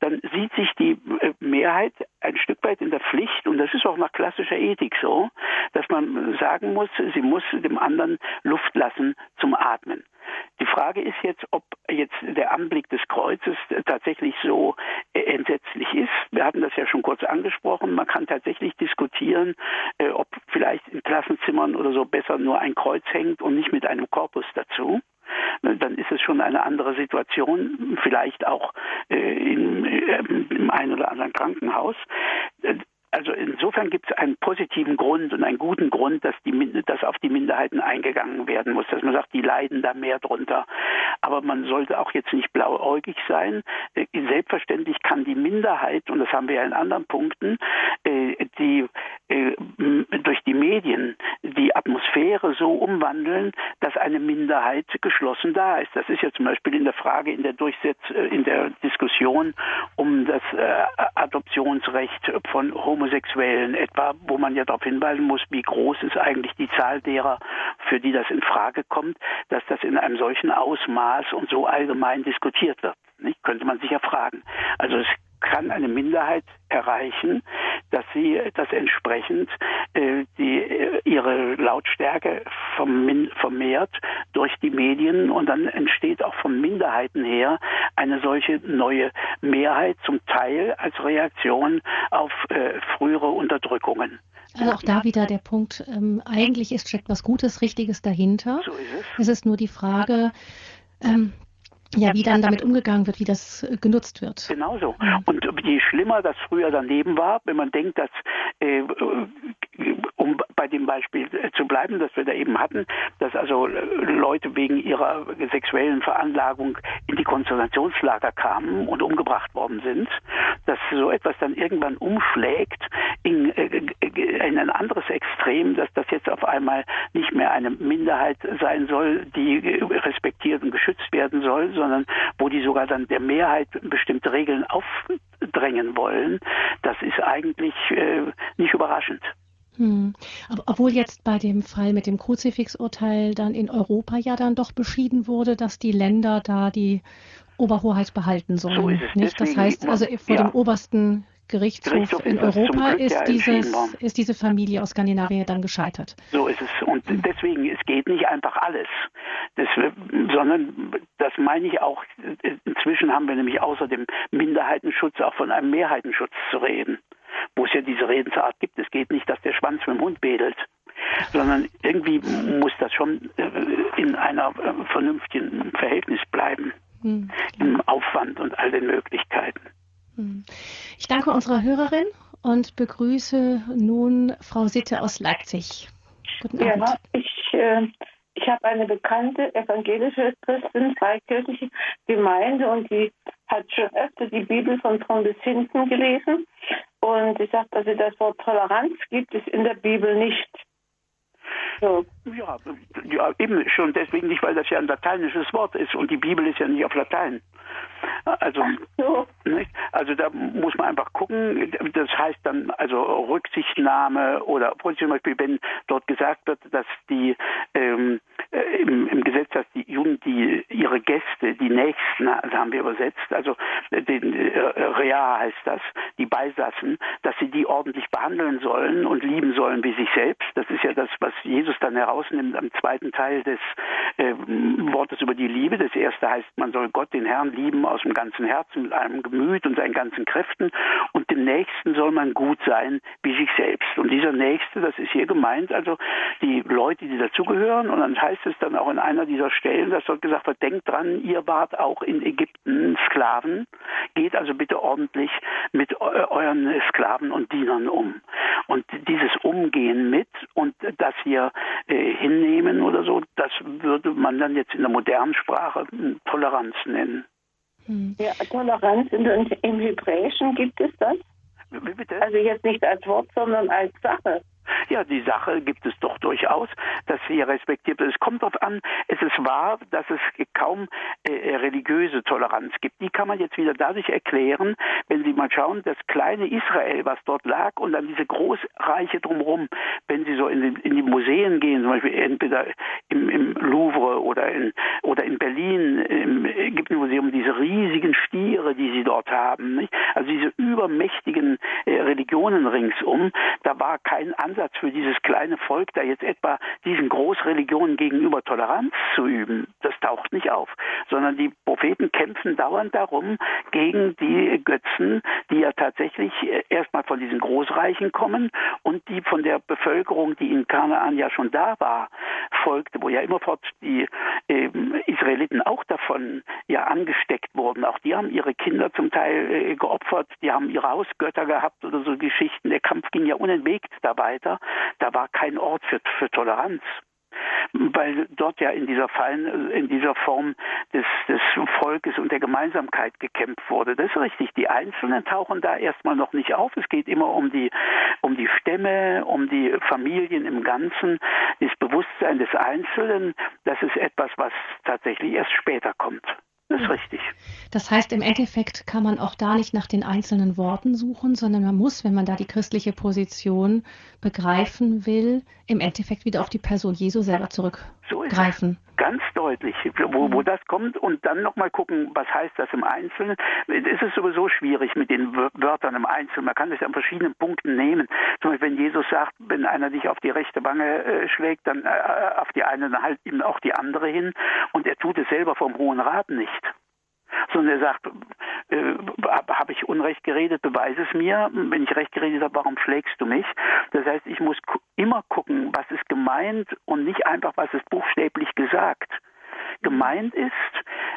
dann sieht sich die äh, Mehrheit ein Stück weit in der Pflicht, und das ist auch nach klassischer Ethik so, dass man sagen muss, sie muss dem anderen Luft lassen zum Atmen. Die Frage ist jetzt, ob jetzt der Anblick des Kreuzes tatsächlich so äh, entsetzlich ist. Wir hatten das ja schon kurz angesprochen. Man kann tatsächlich diskutieren, äh, ob vielleicht in Klassenzimmern oder so besser nur ein Kreuz hängt und nicht mit einem Korpus dazu dann ist es schon eine andere Situation, vielleicht auch äh, in, äh, im einen oder anderen Krankenhaus. Also insofern gibt es einen positiven Grund und einen guten Grund, dass, die, dass auf die Minderheiten eingegangen werden muss, dass man sagt, die leiden da mehr drunter. Aber man sollte auch jetzt nicht blauäugig sein. Äh, selbstverständlich kann die Minderheit, und das haben wir ja in anderen Punkten, äh, die äh, durch die Medien die Atmosphäre so umwandeln, dass eine Minderheit geschlossen da ist. Das ist ja zum Beispiel in der Frage in der Durchsetz in der Diskussion um das Adoptionsrecht von Homo Homosexuellen etwa, wo man ja darauf hinweisen muss, wie groß ist eigentlich die Zahl derer, für die das in Frage kommt, dass das in einem solchen Ausmaß und so allgemein diskutiert wird. Nicht? Könnte man sich ja fragen. Also es kann eine Minderheit erreichen, dass sie das entsprechend äh, die, äh, ihre Lautstärke vermehrt durch die Medien und dann entsteht auch von Minderheiten her eine solche neue Mehrheit zum Teil als Reaktion auf äh, frühere Unterdrückungen. Also auch da wieder der Punkt, ähm, eigentlich ist steckt was Gutes, Richtiges dahinter. So ist es. Es ist nur die Frage, ähm, ja, wie dann damit umgegangen wird, wie das äh, genutzt wird. Genauso. Und je schlimmer das früher daneben war, wenn man denkt, dass äh, um bei dem Beispiel äh, zu bleiben, das wir da eben hatten, dass also äh, Leute wegen ihrer sexuellen Veranlagung in die Konzentrationslager kamen und umgebracht worden sind, dass so etwas dann irgendwann umschlägt in, äh, in ein anderes Extrem, dass das jetzt auf einmal nicht mehr eine Minderheit sein soll, die respektiert und geschützt werden soll, sondern wo die sogar dann der Mehrheit bestimmte Regeln aufdrängen wollen, das ist eigentlich äh, nicht überraschend. Hm. Obwohl jetzt bei dem Fall mit dem Kruzifixurteil dann in Europa ja dann doch beschieden wurde, dass die Länder da die Oberhoheit behalten sollen. So ist es. Nicht? Das heißt also vor ja. dem obersten Gerichtshof, Gerichtshof in Europa ist, dieses, ist diese Familie aus Skandinavien dann gescheitert. So ist es. Und hm. deswegen, es geht nicht einfach alles. Das, sondern das meine ich auch, inzwischen haben wir nämlich außer dem Minderheitenschutz auch von einem Mehrheitenschutz zu reden wo es ja diese Redensart gibt. Es geht nicht, dass der Schwanz mit dem Hund wedelt, sondern irgendwie muss das schon äh, in einer äh, vernünftigen Verhältnis bleiben, hm. im Aufwand und all den Möglichkeiten. Hm. Ich danke unserer Hörerin und begrüße nun Frau Sitte aus Leipzig. Guten Abend. Ja, ich, äh, ich habe eine bekannte evangelische Christin, freikirchliche Gemeinde und die hat schon öfter die Bibel von vorn bis hinten gelesen. Und sie sagt, also das Wort Toleranz gibt es in der Bibel nicht. Ja, ja, eben schon deswegen nicht, weil das ja ein lateinisches Wort ist und die Bibel ist ja nicht auf Latein. Also, so. also da muss man einfach gucken. Das heißt dann also Rücksichtnahme oder zum Beispiel, wenn dort gesagt wird, dass die ähm, äh, im, im, Gesetz, dass die Juden die ihre Gäste, die Nächsten, also haben wir übersetzt, also den äh, Rea heißt das, die Beisassen, dass sie die ordentlich behandeln sollen und lieben sollen wie sich selbst. Das ist ja das, was Jesus dann herausnimmt am zweiten Teil des äh, Wortes über die Liebe. Das erste heißt, man soll Gott, den Herrn, lieben aus dem ganzen Herzen, mit einem Gemüt und seinen ganzen Kräften. Und dem Nächsten soll man gut sein wie sich selbst. Und dieser Nächste, das ist hier gemeint, also die Leute, die dazugehören. Und dann heißt es dann auch in einer dieser Stellen, dass dort gesagt wird, denkt dran, ihr wart auch in Ägypten Sklaven. Geht also bitte ordentlich mit euren Sklaven und Dienern um. Und dieses Umgehen mit und das hier äh, hinnehmen oder so, das würde man dann jetzt in der modernen Sprache Toleranz nennen. Hm. Ja, Toleranz in, im Hebräischen gibt es das? Bitte? Also jetzt nicht als Wort, sondern als Sache. Ja, die Sache gibt es doch durchaus, dass sie respektiert wird. Es kommt darauf an, es ist wahr, dass es kaum äh, religiöse Toleranz gibt. Die kann man jetzt wieder dadurch erklären, wenn Sie mal schauen, das kleine Israel, was dort lag, und dann diese Großreiche drumherum, wenn Sie so in die, in die Museen gehen, zum Beispiel entweder im, im Louvre oder in, oder in Berlin, im Ägyptenmuseum, diese riesigen Stiere, die Sie dort haben, nicht? also diese übermächtigen äh, Religionen ringsum, da war kein Ansatz für dieses kleine Volk, da jetzt etwa diesen Großreligionen gegenüber Toleranz zu üben. Das taucht nicht auf, sondern die Propheten kämpfen dauernd darum gegen die Götzen, die ja tatsächlich erstmal von diesen Großreichen kommen und die von der Bevölkerung, die in Kanaan ja schon da war, folgte, wo ja immerfort die äh, Israeliten auch davon ja angesteckt wurden. Auch die haben ihre Kinder zum Teil äh, geopfert, die haben ihre Hausgötter gehabt oder so Geschichten. Der Kampf ging ja unentwegt dabei weiter. Da war kein Ort für, für Toleranz weil dort ja in dieser Fallen, in dieser Form des, des Volkes und der Gemeinsamkeit gekämpft wurde. Das ist richtig. Die Einzelnen tauchen da erstmal noch nicht auf. Es geht immer um die, um die Stämme, um die Familien im Ganzen. Das Bewusstsein des Einzelnen, das ist etwas, was tatsächlich erst später kommt. Das ist richtig. Das heißt, im Endeffekt kann man auch da nicht nach den einzelnen Worten suchen, sondern man muss, wenn man da die christliche Position begreifen will, im Endeffekt wieder auf die Person Jesu selber zurückgreifen. So ganz deutlich, wo, wo mhm. das kommt und dann nochmal gucken, was heißt das im Einzelnen. Es ist sowieso schwierig mit den Wörtern im Einzelnen. Man kann das an verschiedenen Punkten nehmen. Zum Beispiel, wenn Jesus sagt, wenn einer dich auf die rechte Wange äh, schlägt, dann äh, auf die eine, dann halt ihm auch die andere hin und er tut es selber vom Hohen Rat nicht sondern er sagt, äh, habe ich Unrecht geredet, beweise es mir. Wenn ich Recht geredet habe, warum schlägst du mich? Das heißt, ich muss immer gucken, was ist gemeint und nicht einfach, was ist buchstäblich gesagt. Gemeint ist,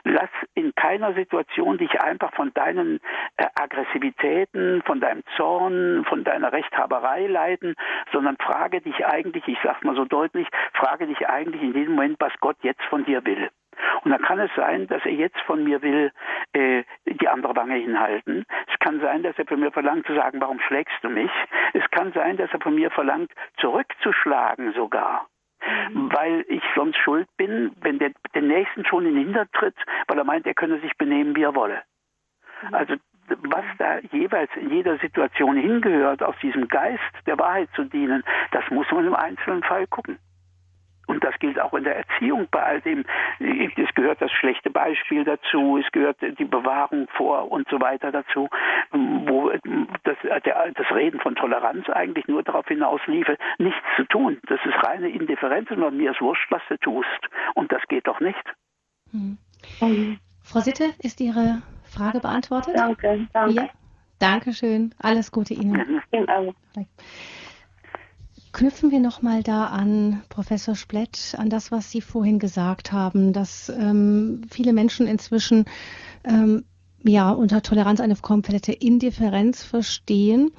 lass in keiner Situation dich einfach von deinen äh, Aggressivitäten, von deinem Zorn, von deiner Rechthaberei leiten, sondern frage dich eigentlich, ich sage mal so deutlich, frage dich eigentlich in diesem Moment, was Gott jetzt von dir will. Und dann kann es sein, dass er jetzt von mir will, äh, die andere Wange hinhalten. Es kann sein, dass er von mir verlangt zu sagen, warum schlägst du mich? Es kann sein, dass er von mir verlangt, zurückzuschlagen sogar. Mhm. Weil ich sonst schuld bin, wenn der den Nächsten schon in den Hintertritt, weil er meint, er könne sich benehmen, wie er wolle. Mhm. Also was da jeweils in jeder Situation hingehört, aus diesem Geist der Wahrheit zu dienen, das muss man im einzelnen Fall gucken. Und das gilt auch in der Erziehung bei all dem. Es gehört das schlechte Beispiel dazu, es gehört die Bewahrung vor und so weiter dazu, wo das, das Reden von Toleranz eigentlich nur darauf hinausliefe, nichts zu tun. Das ist reine Indifferenz und mir ist wurscht, was du tust. Und das geht doch nicht. Hm. Frau Sitte, ist Ihre Frage beantwortet? Danke, danke. Ja. Dankeschön. Alles Gute Ihnen. Ihnen auch. Knüpfen wir nochmal da an, Professor Splett, an das, was Sie vorhin gesagt haben, dass ähm, viele Menschen inzwischen ähm, ja unter Toleranz eine komplette Indifferenz verstehen.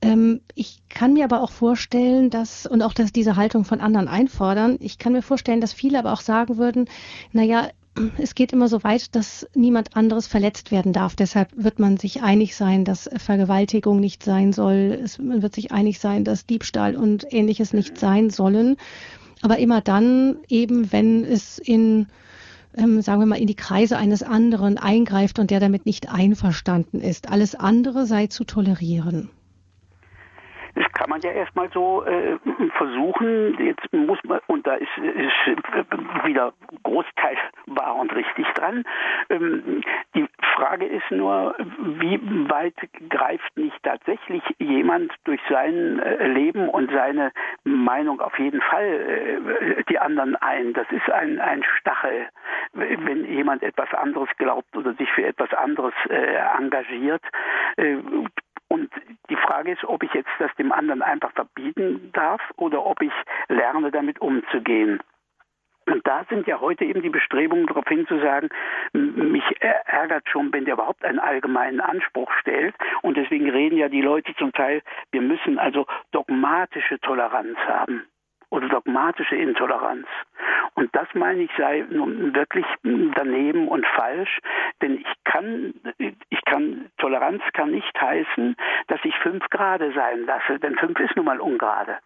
Ähm, ich kann mir aber auch vorstellen, dass, und auch dass diese Haltung von anderen einfordern, ich kann mir vorstellen, dass viele aber auch sagen würden, naja, es geht immer so weit, dass niemand anderes verletzt werden darf. Deshalb wird man sich einig sein, dass Vergewaltigung nicht sein soll. Es, man wird sich einig sein, dass Diebstahl und ähnliches nicht sein sollen. Aber immer dann eben, wenn es in, ähm, sagen wir mal, in die Kreise eines anderen eingreift und der damit nicht einverstanden ist. Alles andere sei zu tolerieren. Kann man ja erstmal so äh, versuchen. Jetzt muss man, und da ist, ist wieder Großteil wahr und richtig dran. Ähm, die Frage ist nur, wie weit greift nicht tatsächlich jemand durch sein äh, Leben und seine Meinung auf jeden Fall äh, die anderen ein. Das ist ein, ein Stachel, wenn jemand etwas anderes glaubt oder sich für etwas anderes äh, engagiert. Und die Frage ist, ob ich jetzt das dem anderen einfach verbieten darf oder ob ich lerne, damit umzugehen. Und da sind ja heute eben die Bestrebungen darauf hin zu sagen, mich ärgert schon, wenn der überhaupt einen allgemeinen Anspruch stellt. Und deswegen reden ja die Leute zum Teil, wir müssen also dogmatische Toleranz haben oder dogmatische Intoleranz. Und das meine ich sei nun wirklich daneben und falsch, denn ich kann, ich kann, Toleranz kann nicht heißen, dass ich fünf Grade sein lasse, denn fünf ist nun mal ungerade.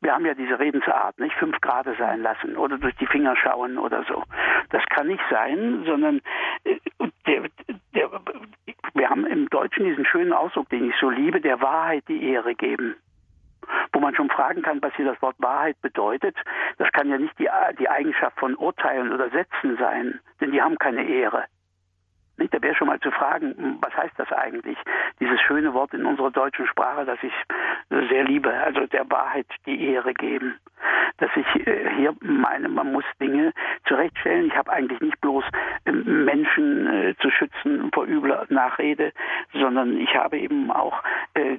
Wir haben ja diese Redensart, nicht fünf Grade sein lassen oder durch die Finger schauen oder so. Das kann nicht sein, sondern äh, der, der, wir haben im Deutschen diesen schönen Ausdruck, den ich so liebe, der Wahrheit die Ehre geben wo man schon fragen kann, was hier das Wort Wahrheit bedeutet. Das kann ja nicht die, die Eigenschaft von Urteilen oder Sätzen sein, denn die haben keine Ehre. Nicht? Da wäre schon mal zu fragen, was heißt das eigentlich? Dieses schöne Wort in unserer deutschen Sprache, das ich sehr liebe, also der Wahrheit die Ehre geben. Dass ich äh, hier meine, man muss Dinge zurechtstellen. Ich habe eigentlich nicht bloß ähm, Menschen äh, zu schützen vor übler Nachrede, sondern ich habe eben auch äh,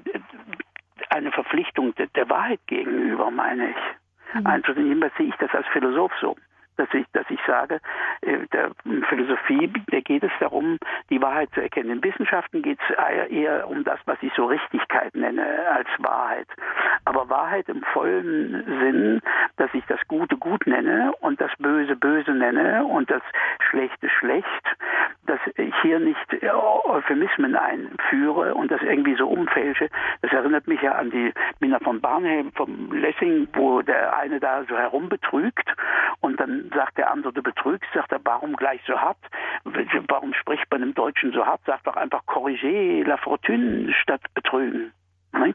eine Verpflichtung der, Wahrheit gegenüber, meine ich. Mhm. Also jedenfalls sehe ich das als Philosoph so dass ich, dass ich sage, äh, der Philosophie, da geht es darum, die Wahrheit zu erkennen. In Wissenschaften geht es eher um das, was ich so Richtigkeit nenne, als Wahrheit. Aber Wahrheit im vollen Sinn, dass ich das Gute gut nenne und das Böse böse nenne und das Schlechte schlecht, dass ich hier nicht Euphemismen einführe und das irgendwie so umfälsche. Das erinnert mich ja an die Minna von Barnhelm vom Lessing, wo der eine da so herumbetrügt und dann sagt der andere, du betrügst, sagt er, warum gleich so hart? Warum spricht man im Deutschen so hart? Sagt doch einfach corriger la fortune statt betrügen. Nein?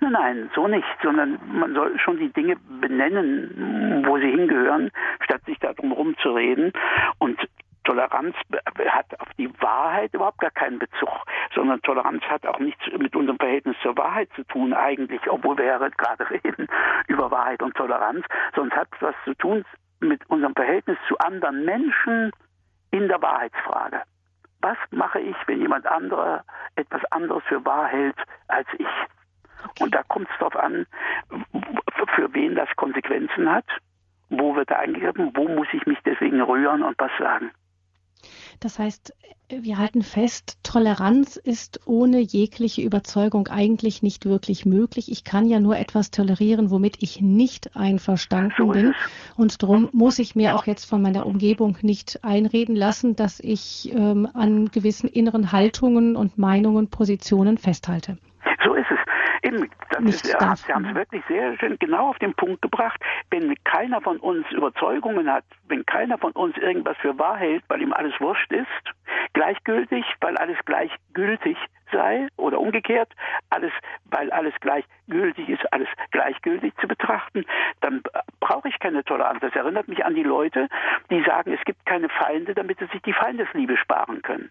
nein, nein, so nicht, sondern man soll schon die Dinge benennen, wo sie hingehören, statt sich darum rumzureden. Und Toleranz hat auf die Wahrheit überhaupt gar keinen Bezug, sondern Toleranz hat auch nichts mit unserem Verhältnis zur Wahrheit zu tun eigentlich, obwohl wir ja gerade reden über Wahrheit und Toleranz, sondern es hat was zu tun mit unserem Verhältnis zu anderen Menschen in der Wahrheitsfrage. Was mache ich, wenn jemand anderer etwas anderes für wahr hält als ich? Und da kommt es darauf an, für wen das Konsequenzen hat, wo wird er eingegriffen, wo muss ich mich deswegen rühren und was sagen. Das heißt, wir halten fest, Toleranz ist ohne jegliche Überzeugung eigentlich nicht wirklich möglich. Ich kann ja nur etwas tolerieren, womit ich nicht einverstanden bin. Und darum muss ich mir auch jetzt von meiner Umgebung nicht einreden lassen, dass ich ähm, an gewissen inneren Haltungen und Meinungen, Positionen festhalte. Eben, das ist, Sie haben es wirklich sehr schön genau auf den Punkt gebracht. Wenn keiner von uns Überzeugungen hat, wenn keiner von uns irgendwas für wahr hält, weil ihm alles wurscht ist, gleichgültig, weil alles gleichgültig sei oder umgekehrt, alles, weil alles gleichgültig ist, alles gleichgültig zu betrachten, dann brauche ich keine Toleranz. Das erinnert mich an die Leute, die sagen, es gibt keine Feinde, damit sie sich die Feindesliebe sparen können.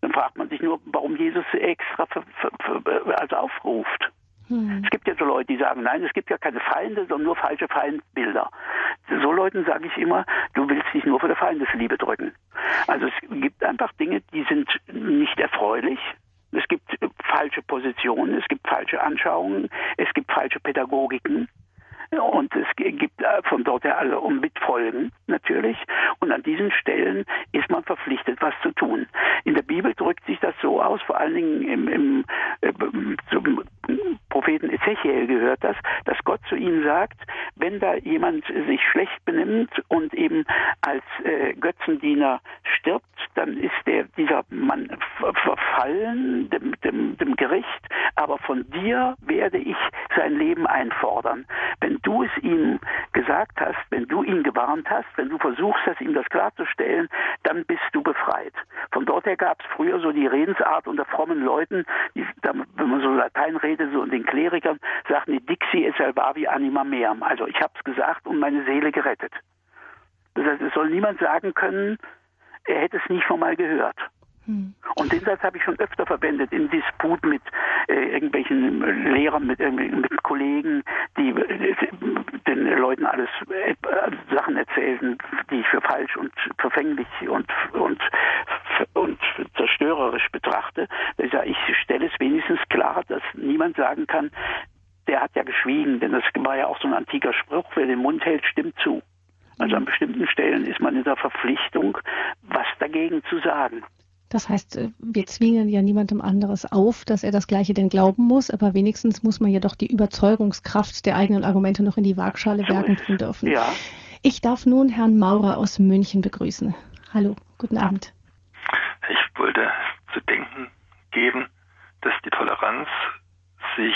Dann fragt man sich nur, warum Jesus extra für, für, für, also aufruft. Hm. Es gibt ja so Leute, die sagen, nein, es gibt ja keine Feinde, sondern nur falsche Feindbilder. So Leuten sage ich immer, du willst dich nur für der Feindesliebe drücken. Also es gibt einfach Dinge, die sind nicht erfreulich. Es gibt falsche Positionen, es gibt falsche Anschauungen, es gibt falsche Pädagogiken. Und es gibt äh, von dort her alle um Mitfolgen natürlich. Und an diesen Stellen ist man verpflichtet, was zu tun. In der Bibel drückt sich das so aus, vor allen Dingen im, im äh, zum Propheten Ezechiel gehört das, dass Gott zu ihm sagt, wenn da jemand sich schlecht benimmt und eben als äh, Götzendiener stirbt, dann ist der, dieser Mann verfallen dem, dem, dem Gericht, aber von dir werde ich sein Leben einfordern. Wenn du es ihm gesagt hast, wenn du ihn gewarnt hast, wenn du versuchst hast, ihm das klarzustellen, dann bist du befreit. Von dort her gab es früher so die Redensart unter frommen Leuten, die, wenn man so Latein redet, so und den Klerikern, sagten die Dixi es salvavi anima meam. Also ich habe es gesagt und meine Seele gerettet. Das heißt, es soll niemand sagen können, er hätte es nicht schon mal gehört. Hm. Und den Satz habe ich schon öfter verwendet in Disput mit äh, irgendwelchen Lehrern, mit, mit Kollegen, die äh, den Leuten alles äh, Sachen erzählten, die ich für falsch und verfänglich und, und, und zerstörerisch betrachte. Ich, sage, ich stelle es wenigstens klar, dass niemand sagen kann, der hat ja geschwiegen, denn das war ja auch so ein antiker Spruch, wer den Mund hält, stimmt zu. Also an bestimmten Stellen ist man in der Verpflichtung, was dagegen zu sagen. Das heißt, äh, wir zwingen ja niemandem anderes auf, dass er das Gleiche denn glauben muss, aber wenigstens muss man ja doch die Überzeugungskraft der eigenen Argumente noch in die Waagschale so werken tun dürfen. Ja. Ich darf nun Herrn Maurer aus München begrüßen. Hallo, guten Abend. Ich wollte zu denken geben, dass die Toleranz sich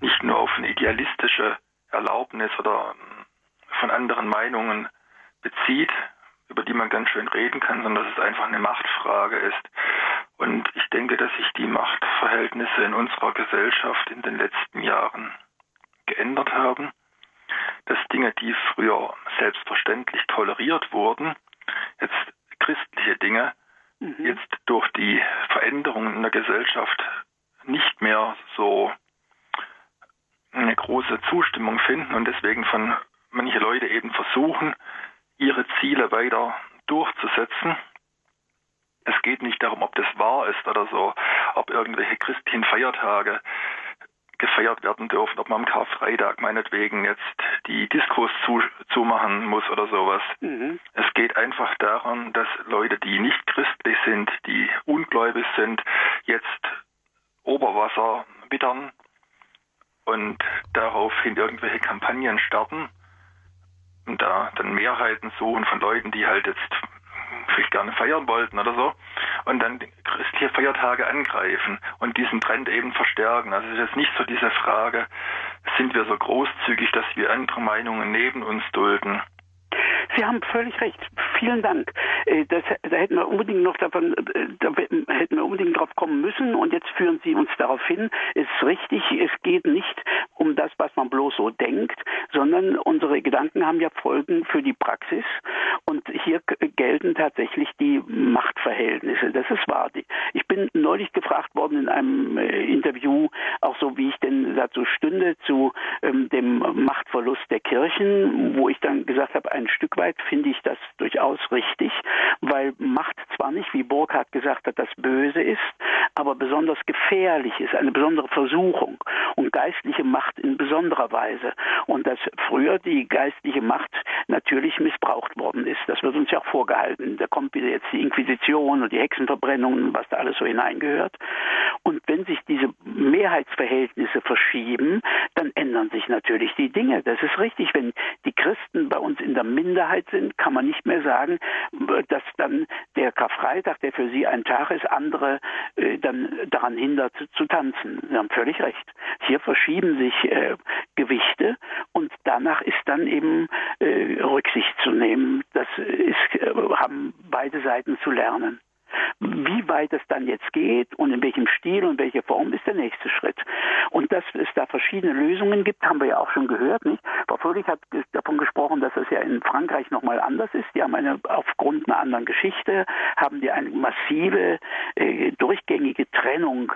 nicht nur auf eine idealistische Erlaubnis oder von anderen Meinungen bezieht, über die man ganz schön reden kann, sondern dass es einfach eine Machtfrage ist. Und ich denke, dass sich die Machtverhältnisse in unserer Gesellschaft in den letzten Jahren geändert haben, dass Dinge, die früher selbstverständlich toleriert wurden, jetzt christliche Dinge, mhm. jetzt durch die Veränderungen in der Gesellschaft nicht mehr so eine große Zustimmung finden und deswegen von manche Leute eben versuchen, ihre Ziele weiter durchzusetzen. Es geht nicht darum, ob das wahr ist oder so, ob irgendwelche christlichen Feiertage gefeiert werden dürfen, ob man am Karfreitag meinetwegen jetzt die Diskos zu, zumachen muss oder sowas. Mhm. Es geht einfach darum, dass Leute, die nicht christlich sind, die ungläubig sind, jetzt Oberwasser wittern und daraufhin irgendwelche Kampagnen starten und da dann Mehrheiten suchen von Leuten, die halt jetzt vielleicht gerne feiern wollten oder so und dann christliche Feiertage angreifen und diesen Trend eben verstärken. Also es ist nicht so diese Frage, sind wir so großzügig, dass wir andere Meinungen neben uns dulden. Sie haben völlig recht. Vielen Dank. Äh, das, da hätten wir unbedingt noch davon, äh, da hätten wir unbedingt drauf kommen müssen und jetzt führen Sie uns darauf hin. Es ist richtig, es geht nicht um das, was man bloß so denkt, sondern unsere Gedanken haben ja Folgen für die Praxis und hier gelten tatsächlich die Machtverhältnisse. Das ist wahr. Ich bin neulich gefragt worden in einem äh, Interview, auch so wie ich denn dazu stünde, zu ähm, dem Machtverlust der Kirchen, wo ich dann gesagt habe, ein Stück weit finde ich das durchaus richtig, weil Macht zwar nicht, wie Burkhardt gesagt hat, das Böse ist, aber besonders gefährlich ist, eine besondere Versuchung und geistliche Macht in besonderer Weise. Und dass früher die geistliche Macht natürlich missbraucht worden ist. Das wird uns ja auch vorgehalten. Da kommt wieder jetzt die Inquisition und die Hexenverbrennungen, was da alles so hineingehört. Und wenn sich diese Mehrheitsverhältnisse verschieben, dann ändern sich natürlich die Dinge. Das ist richtig. Wenn die Christen bei uns in der Minderheit sind, kann man nicht mehr sagen, dass dann der Karfreitag, der für sie ein Tag ist, andere äh, dann daran hindert zu tanzen. Sie haben völlig recht. Hier verschieben sich äh, Gewichte und danach ist dann eben äh, Rücksicht zu nehmen. Das ist, äh, haben beide Seiten zu lernen. Wie weit es dann jetzt geht und in welchem Stil und welche Form ist der nächste Schritt. Und dass es da verschiedene Lösungen gibt, haben wir ja auch schon gehört. Nicht? Frau Fröhlich hat davon gesprochen, dass es ja in Frankreich nochmal anders ist. Die haben eine, aufgrund einer anderen Geschichte, haben die eine massive, äh, durchgängige Trennung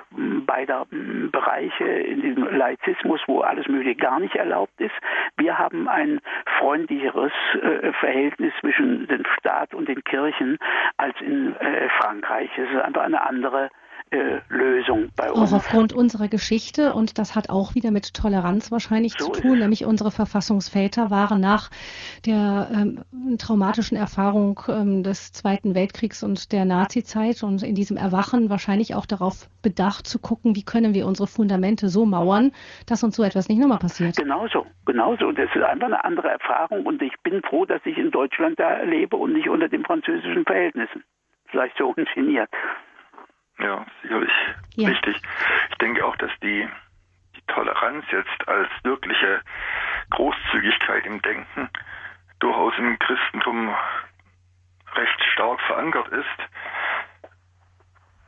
beider äh, Bereiche in diesem Laizismus, wo alles Mögliche gar nicht erlaubt ist. Wir haben ein freundlicheres äh, Verhältnis zwischen dem Staat und den Kirchen als in äh, Frankreich. Es ist einfach eine andere äh, Lösung bei uns. Auch aufgrund unserer Geschichte und das hat auch wieder mit Toleranz wahrscheinlich so zu tun, nämlich unsere Verfassungsväter waren nach der ähm, traumatischen Erfahrung ähm, des Zweiten Weltkriegs und der Nazizeit und in diesem Erwachen wahrscheinlich auch darauf bedacht zu gucken, wie können wir unsere Fundamente so mauern, dass uns so etwas nicht nochmal passiert. Genauso, genauso. Und das ist einfach eine andere Erfahrung und ich bin froh, dass ich in Deutschland da lebe und nicht unter den französischen Verhältnissen. Vielleicht so ungeniert. Ja, sicherlich ja. richtig. Ich denke auch, dass die, die Toleranz jetzt als wirkliche Großzügigkeit im Denken durchaus im Christentum recht stark verankert ist.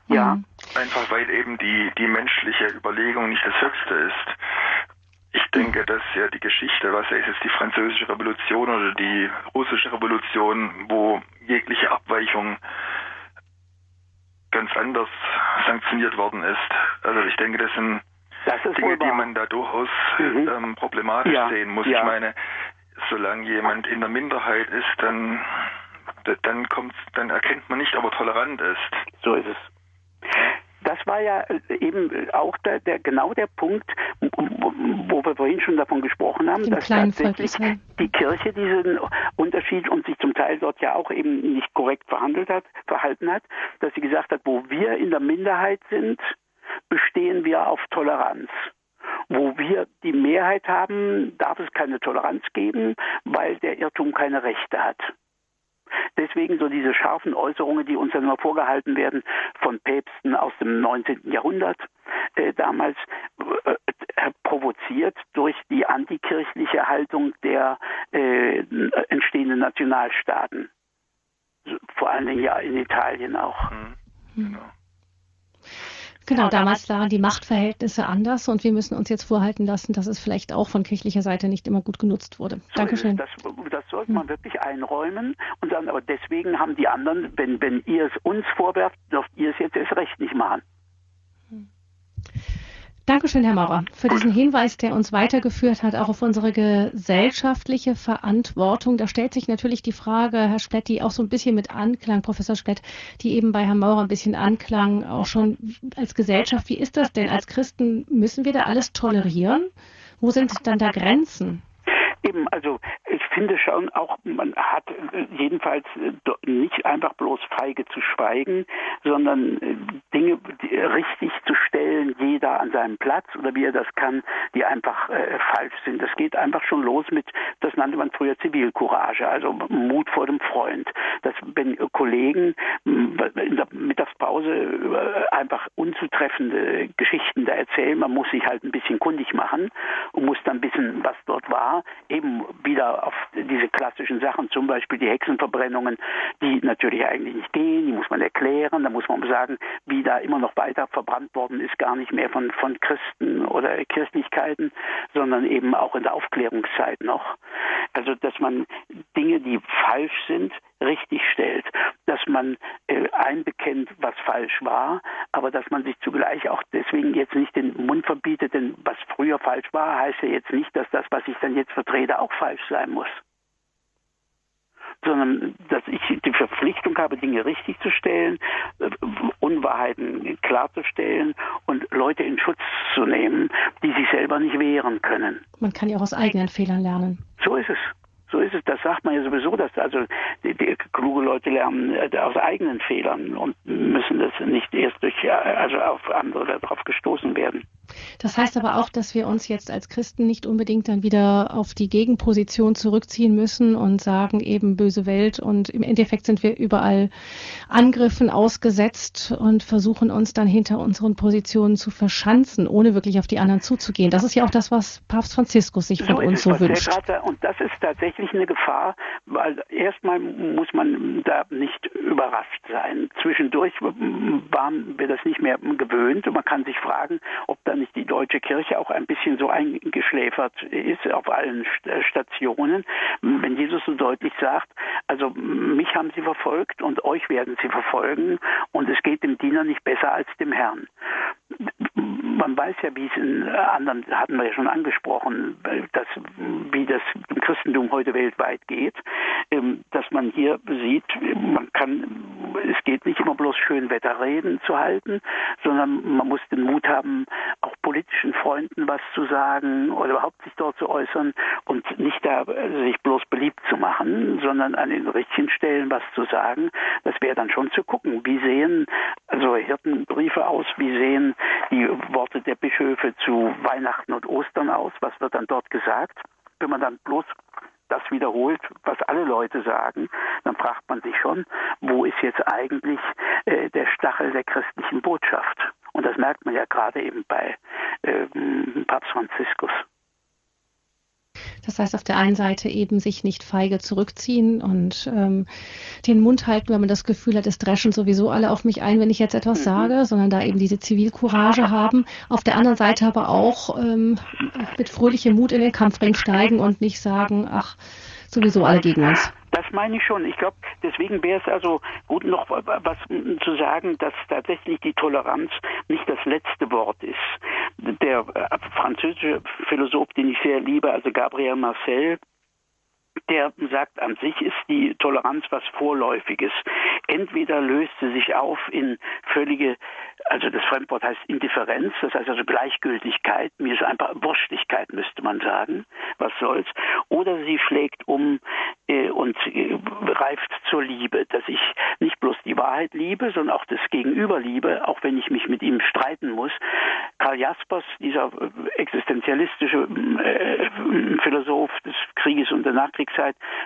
Ja. Einfach weil eben die, die menschliche Überlegung nicht das Höchste ist. Ich denke, dass ja die Geschichte, was es jetzt die französische Revolution oder die russische Revolution, wo jegliche Abweichung ganz anders sanktioniert worden ist. Also ich denke, das sind Dinge, die man da durchaus mhm. ähm, problematisch ja. sehen muss. Ja. Ich meine, solange jemand in der Minderheit ist, dann dann kommt, dann erkennt man nicht, ob er tolerant ist. So ist es. Das war ja äh, eben auch der, der genau der Punkt, wo wir vorhin schon davon gesprochen haben, dass tatsächlich die Kirche diesen Unterschied und sich zum Teil dort ja auch eben nicht korrekt verhandelt hat, verhalten hat, dass sie gesagt hat, wo wir in der Minderheit sind, bestehen wir auf Toleranz. Wo wir die Mehrheit haben, darf es keine Toleranz geben, weil der Irrtum keine Rechte hat. Deswegen so diese scharfen Äußerungen, die uns dann immer vorgehalten werden von Päpsten aus dem 19. Jahrhundert, äh, damals äh, provoziert durch die antikirchliche Haltung der äh, entstehenden Nationalstaaten. Vor allen Dingen ja in Italien auch. Mhm. Genau. Genau, damals waren die Machtverhältnisse anders und wir müssen uns jetzt vorhalten lassen, dass es vielleicht auch von kirchlicher Seite nicht immer gut genutzt wurde. So Dankeschön. Das, das, sollte man hm. wirklich einräumen und sagen, aber deswegen haben die anderen, wenn, wenn ihr es uns vorwerft, dürft ihr es jetzt erst recht nicht machen. Dankeschön, Herr Maurer, für diesen Hinweis, der uns weitergeführt hat, auch auf unsere gesellschaftliche Verantwortung. Da stellt sich natürlich die Frage, Herr Splett, die auch so ein bisschen mit Anklang, Professor Splett, die eben bei Herrn Maurer ein bisschen anklang, auch schon als Gesellschaft. Wie ist das denn? Als Christen müssen wir da alles tolerieren? Wo sind dann da Grenzen? Eben, also finde schon auch, man hat jedenfalls nicht einfach bloß feige zu schweigen, sondern äh, Dinge richtig zu stellen, jeder an seinem Platz oder wie er das kann, die einfach äh, falsch sind. Das geht einfach schon los mit, das nannte man früher Zivilcourage, also Mut vor dem Freund. Dass wenn Kollegen in der Mittagspause äh, einfach unzutreffende Geschichten da erzählen, man muss sich halt ein bisschen kundig machen und muss dann wissen, was dort war, eben wieder auf diese klassischen Sachen, zum Beispiel die Hexenverbrennungen, die natürlich eigentlich nicht gehen, die muss man erklären, da muss man sagen, wie da immer noch weiter verbrannt worden ist, gar nicht mehr von, von Christen oder Kirchlichkeiten, sondern eben auch in der Aufklärungszeit noch. Also, dass man Dinge, die falsch sind, richtig stellt, dass man äh, einbekennt, was falsch war, aber dass man sich zugleich auch deswegen jetzt nicht den Mund verbietet, denn was früher falsch war, heißt ja jetzt nicht, dass das, was ich dann jetzt vertrete, auch falsch sein muss sondern dass ich die Verpflichtung habe, Dinge richtig zu stellen, äh, Unwahrheiten klarzustellen und Leute in Schutz zu nehmen, die sich selber nicht wehren können. Man kann ja auch aus eigenen Fehlern lernen. So ist es. So ist es, das sagt man ja sowieso, dass also die, die kluge Leute lernen äh, aus eigenen Fehlern und müssen das nicht erst durch äh, also auf andere darauf gestoßen werden. Das heißt aber auch, dass wir uns jetzt als Christen nicht unbedingt dann wieder auf die Gegenposition zurückziehen müssen und sagen eben böse Welt und im Endeffekt sind wir überall Angriffen ausgesetzt und versuchen uns dann hinter unseren Positionen zu verschanzen, ohne wirklich auf die anderen zuzugehen. Das ist ja auch das, was Papst Franziskus sich von so uns so wünscht. und das ist tatsächlich eine Gefahr, weil erstmal muss man da nicht überrascht sein. Zwischendurch waren wir das nicht mehr gewöhnt und man kann sich fragen, ob da nicht die deutsche Kirche auch ein bisschen so eingeschläfert ist auf allen Stationen, wenn Jesus so deutlich sagt, also mich haben sie verfolgt und euch werden sie verfolgen und es geht dem Diener nicht besser als dem Herrn. Man weiß ja, wie es in anderen, hatten wir ja schon angesprochen, dass, wie das im Christentum heute weltweit geht, ähm, dass man hier sieht, man kann, es geht nicht immer bloß schön Wetterreden zu halten, sondern man muss den Mut haben, auch politischen Freunden was zu sagen oder überhaupt sich dort zu äußern und nicht da sich bloß beliebt zu machen, sondern an den richtigen Stellen was zu sagen. Das wäre dann schon zu gucken, wie sehen also Hirtenbriefe aus, wie sehen die Worte der Bischöfe zu Weihnachten und Ostern aus, was wird dann dort gesagt. Wenn man dann bloß das wiederholt, was alle Leute sagen, dann fragt man sich schon, wo ist jetzt eigentlich äh, der Stachel der christlichen Botschaft? Und das merkt man ja gerade eben bei äh, Papst Franziskus. Das heißt, auf der einen Seite eben sich nicht feige zurückziehen und ähm, den Mund halten, wenn man das Gefühl hat, es dreschen sowieso alle auf mich ein, wenn ich jetzt etwas mhm. sage, sondern da eben diese Zivilcourage haben. Auf der anderen Seite aber auch ähm, mit fröhlichem Mut in den Kampfring steigen und nicht sagen, ach, sowieso alle gegen uns. Das meine ich schon. Ich glaube, deswegen wäre es also gut, noch was zu sagen, dass tatsächlich die Toleranz nicht das letzte Wort ist. Der äh, französische Philosoph, den ich sehr liebe, also Gabriel Marcel, der sagt, an sich ist die Toleranz was Vorläufiges. Entweder löst sie sich auf in völlige, also das Fremdwort heißt Indifferenz, das heißt also Gleichgültigkeit, mir ist einfach Wurstigkeit, müsste man sagen, was soll's, oder sie schlägt um äh, und äh, reift zur Liebe, dass ich nicht bloß die Wahrheit liebe, sondern auch das Gegenüber liebe, auch wenn ich mich mit ihm streiten muss. Karl Jaspers, dieser äh, existenzialistische äh, Philosoph des Krieges und der Nachkriegszeit,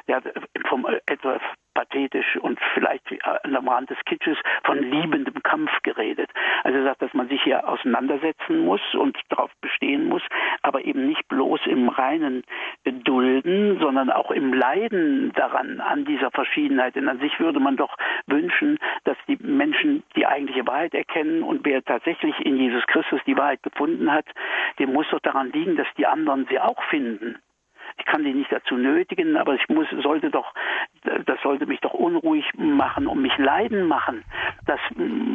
der hat vom etwas pathetisch und vielleicht am Rand des Kitsches von liebendem Kampf geredet. Also er sagt, dass man sich hier auseinandersetzen muss und darauf bestehen muss, aber eben nicht bloß im reinen Dulden, sondern auch im Leiden daran, an dieser Verschiedenheit. Denn an sich würde man doch wünschen, dass die Menschen die eigentliche Wahrheit erkennen und wer tatsächlich in Jesus Christus die Wahrheit gefunden hat, dem muss doch daran liegen, dass die anderen sie auch finden. Ich kann die nicht dazu nötigen, aber ich muss, sollte doch, das sollte mich doch unruhig machen und mich leiden machen, dass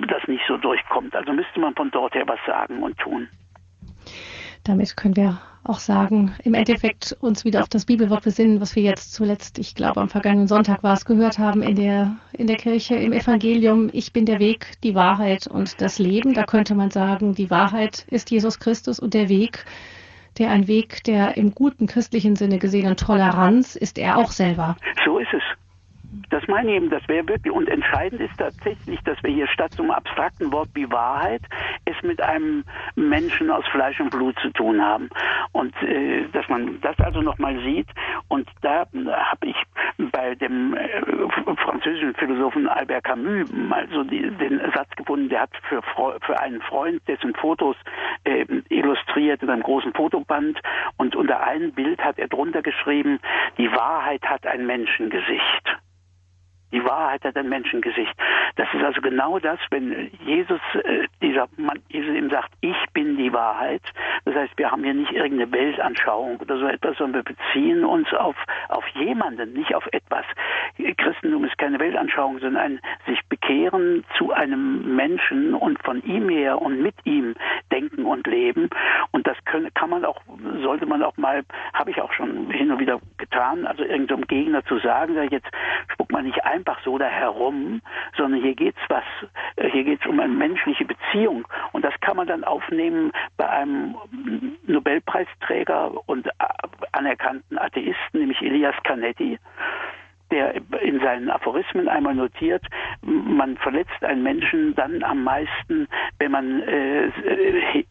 das nicht so durchkommt. Also müsste man von dort her was sagen und tun. Damit können wir auch sagen, im Endeffekt uns wieder auf das Bibelwort besinnen, was wir jetzt zuletzt, ich glaube am vergangenen Sonntag war es, gehört haben in der, in der Kirche, im Evangelium. Ich bin der Weg, die Wahrheit und das Leben. Da könnte man sagen, die Wahrheit ist Jesus Christus und der Weg der ein Weg der im guten christlichen Sinne gesehenen Toleranz ist er auch selber. So ist es. Das meine ich eben, das wäre wirklich, und entscheidend ist tatsächlich, dass wir hier statt zum abstrakten Wort wie Wahrheit es mit einem Menschen aus Fleisch und Blut zu tun haben. Und äh, dass man das also nochmal sieht. Und da habe ich bei dem äh, französischen Philosophen Albert Camus mal so die, den Satz gefunden, der hat für, für einen Freund dessen Fotos äh, illustriert in einem großen Fotoband und unter einem Bild hat er drunter geschrieben, die Wahrheit hat ein Menschengesicht. Die Wahrheit hat ein Menschengesicht. Das ist also genau das, wenn Jesus, äh, dieser Mann, Jesus ihm sagt, ich bin die Wahrheit. Das heißt, wir haben hier nicht irgendeine Weltanschauung oder so etwas, sondern wir beziehen uns auf, auf jemanden, nicht auf etwas. Christentum ist keine Weltanschauung, sondern ein sich bekehren zu einem Menschen und von ihm her und mit ihm denken und leben. Und das können, kann man auch, sollte man auch mal, habe ich auch schon hin und wieder getan, also irgendeinem Gegner zu sagen, jetzt spuckt man nicht ein einfach so da herum, sondern hier geht's was, äh, hier geht's um eine menschliche Beziehung und das kann man dann aufnehmen bei einem Nobelpreisträger und äh, anerkannten Atheisten, nämlich Elias Canetti der in seinen Aphorismen einmal notiert, man verletzt einen Menschen dann am meisten, wenn man äh, äh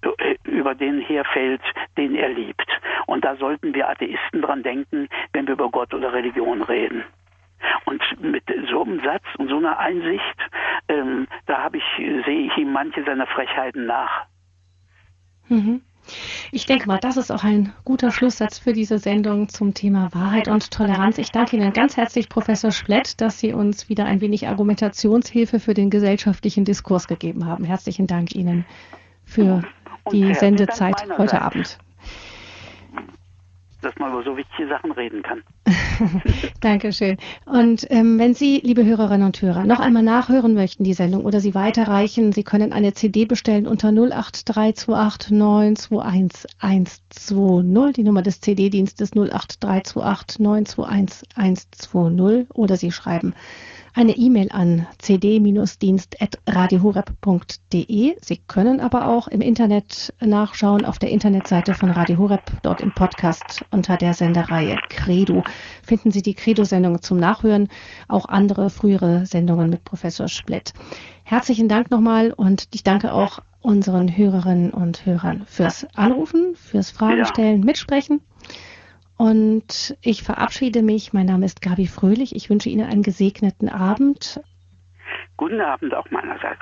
über den herfällt, den er liebt. Und da sollten wir Atheisten dran denken, wenn wir über Gott oder Religion reden. Und mit so einem Satz und so einer Einsicht, ähm, da habe ich, sehe ich ihm manche seiner Frechheiten nach. Mhm. Ich denke mal, das ist auch ein guter Schlusssatz für diese Sendung zum Thema Wahrheit und Toleranz. Ich danke Ihnen ganz herzlich, Professor Splett, dass Sie uns wieder ein wenig Argumentationshilfe für den gesellschaftlichen Diskurs gegeben haben. Herzlichen Dank Ihnen für die Sendezeit heute Abend dass man über so wichtige Sachen reden kann. Dankeschön. Und ähm, wenn Sie, liebe Hörerinnen und Hörer, noch einmal nachhören möchten, die Sendung, oder sie weiterreichen, Sie können eine CD bestellen unter 08328921120. Die Nummer des CD-Dienstes 08328921120. Oder Sie schreiben eine E-Mail an cd-dienst.radiohoreb.de. Sie können aber auch im Internet nachschauen auf der Internetseite von Radio Horeb, dort im Podcast unter der Sendereihe Credo finden Sie die Credo-Sendung zum Nachhören, auch andere frühere Sendungen mit Professor Splett. Herzlichen Dank nochmal und ich danke auch unseren Hörerinnen und Hörern fürs Anrufen, fürs Fragen stellen, mitsprechen. Und ich verabschiede mich. Mein Name ist Gabi Fröhlich. Ich wünsche Ihnen einen gesegneten Abend. Guten Abend auch meinerseits.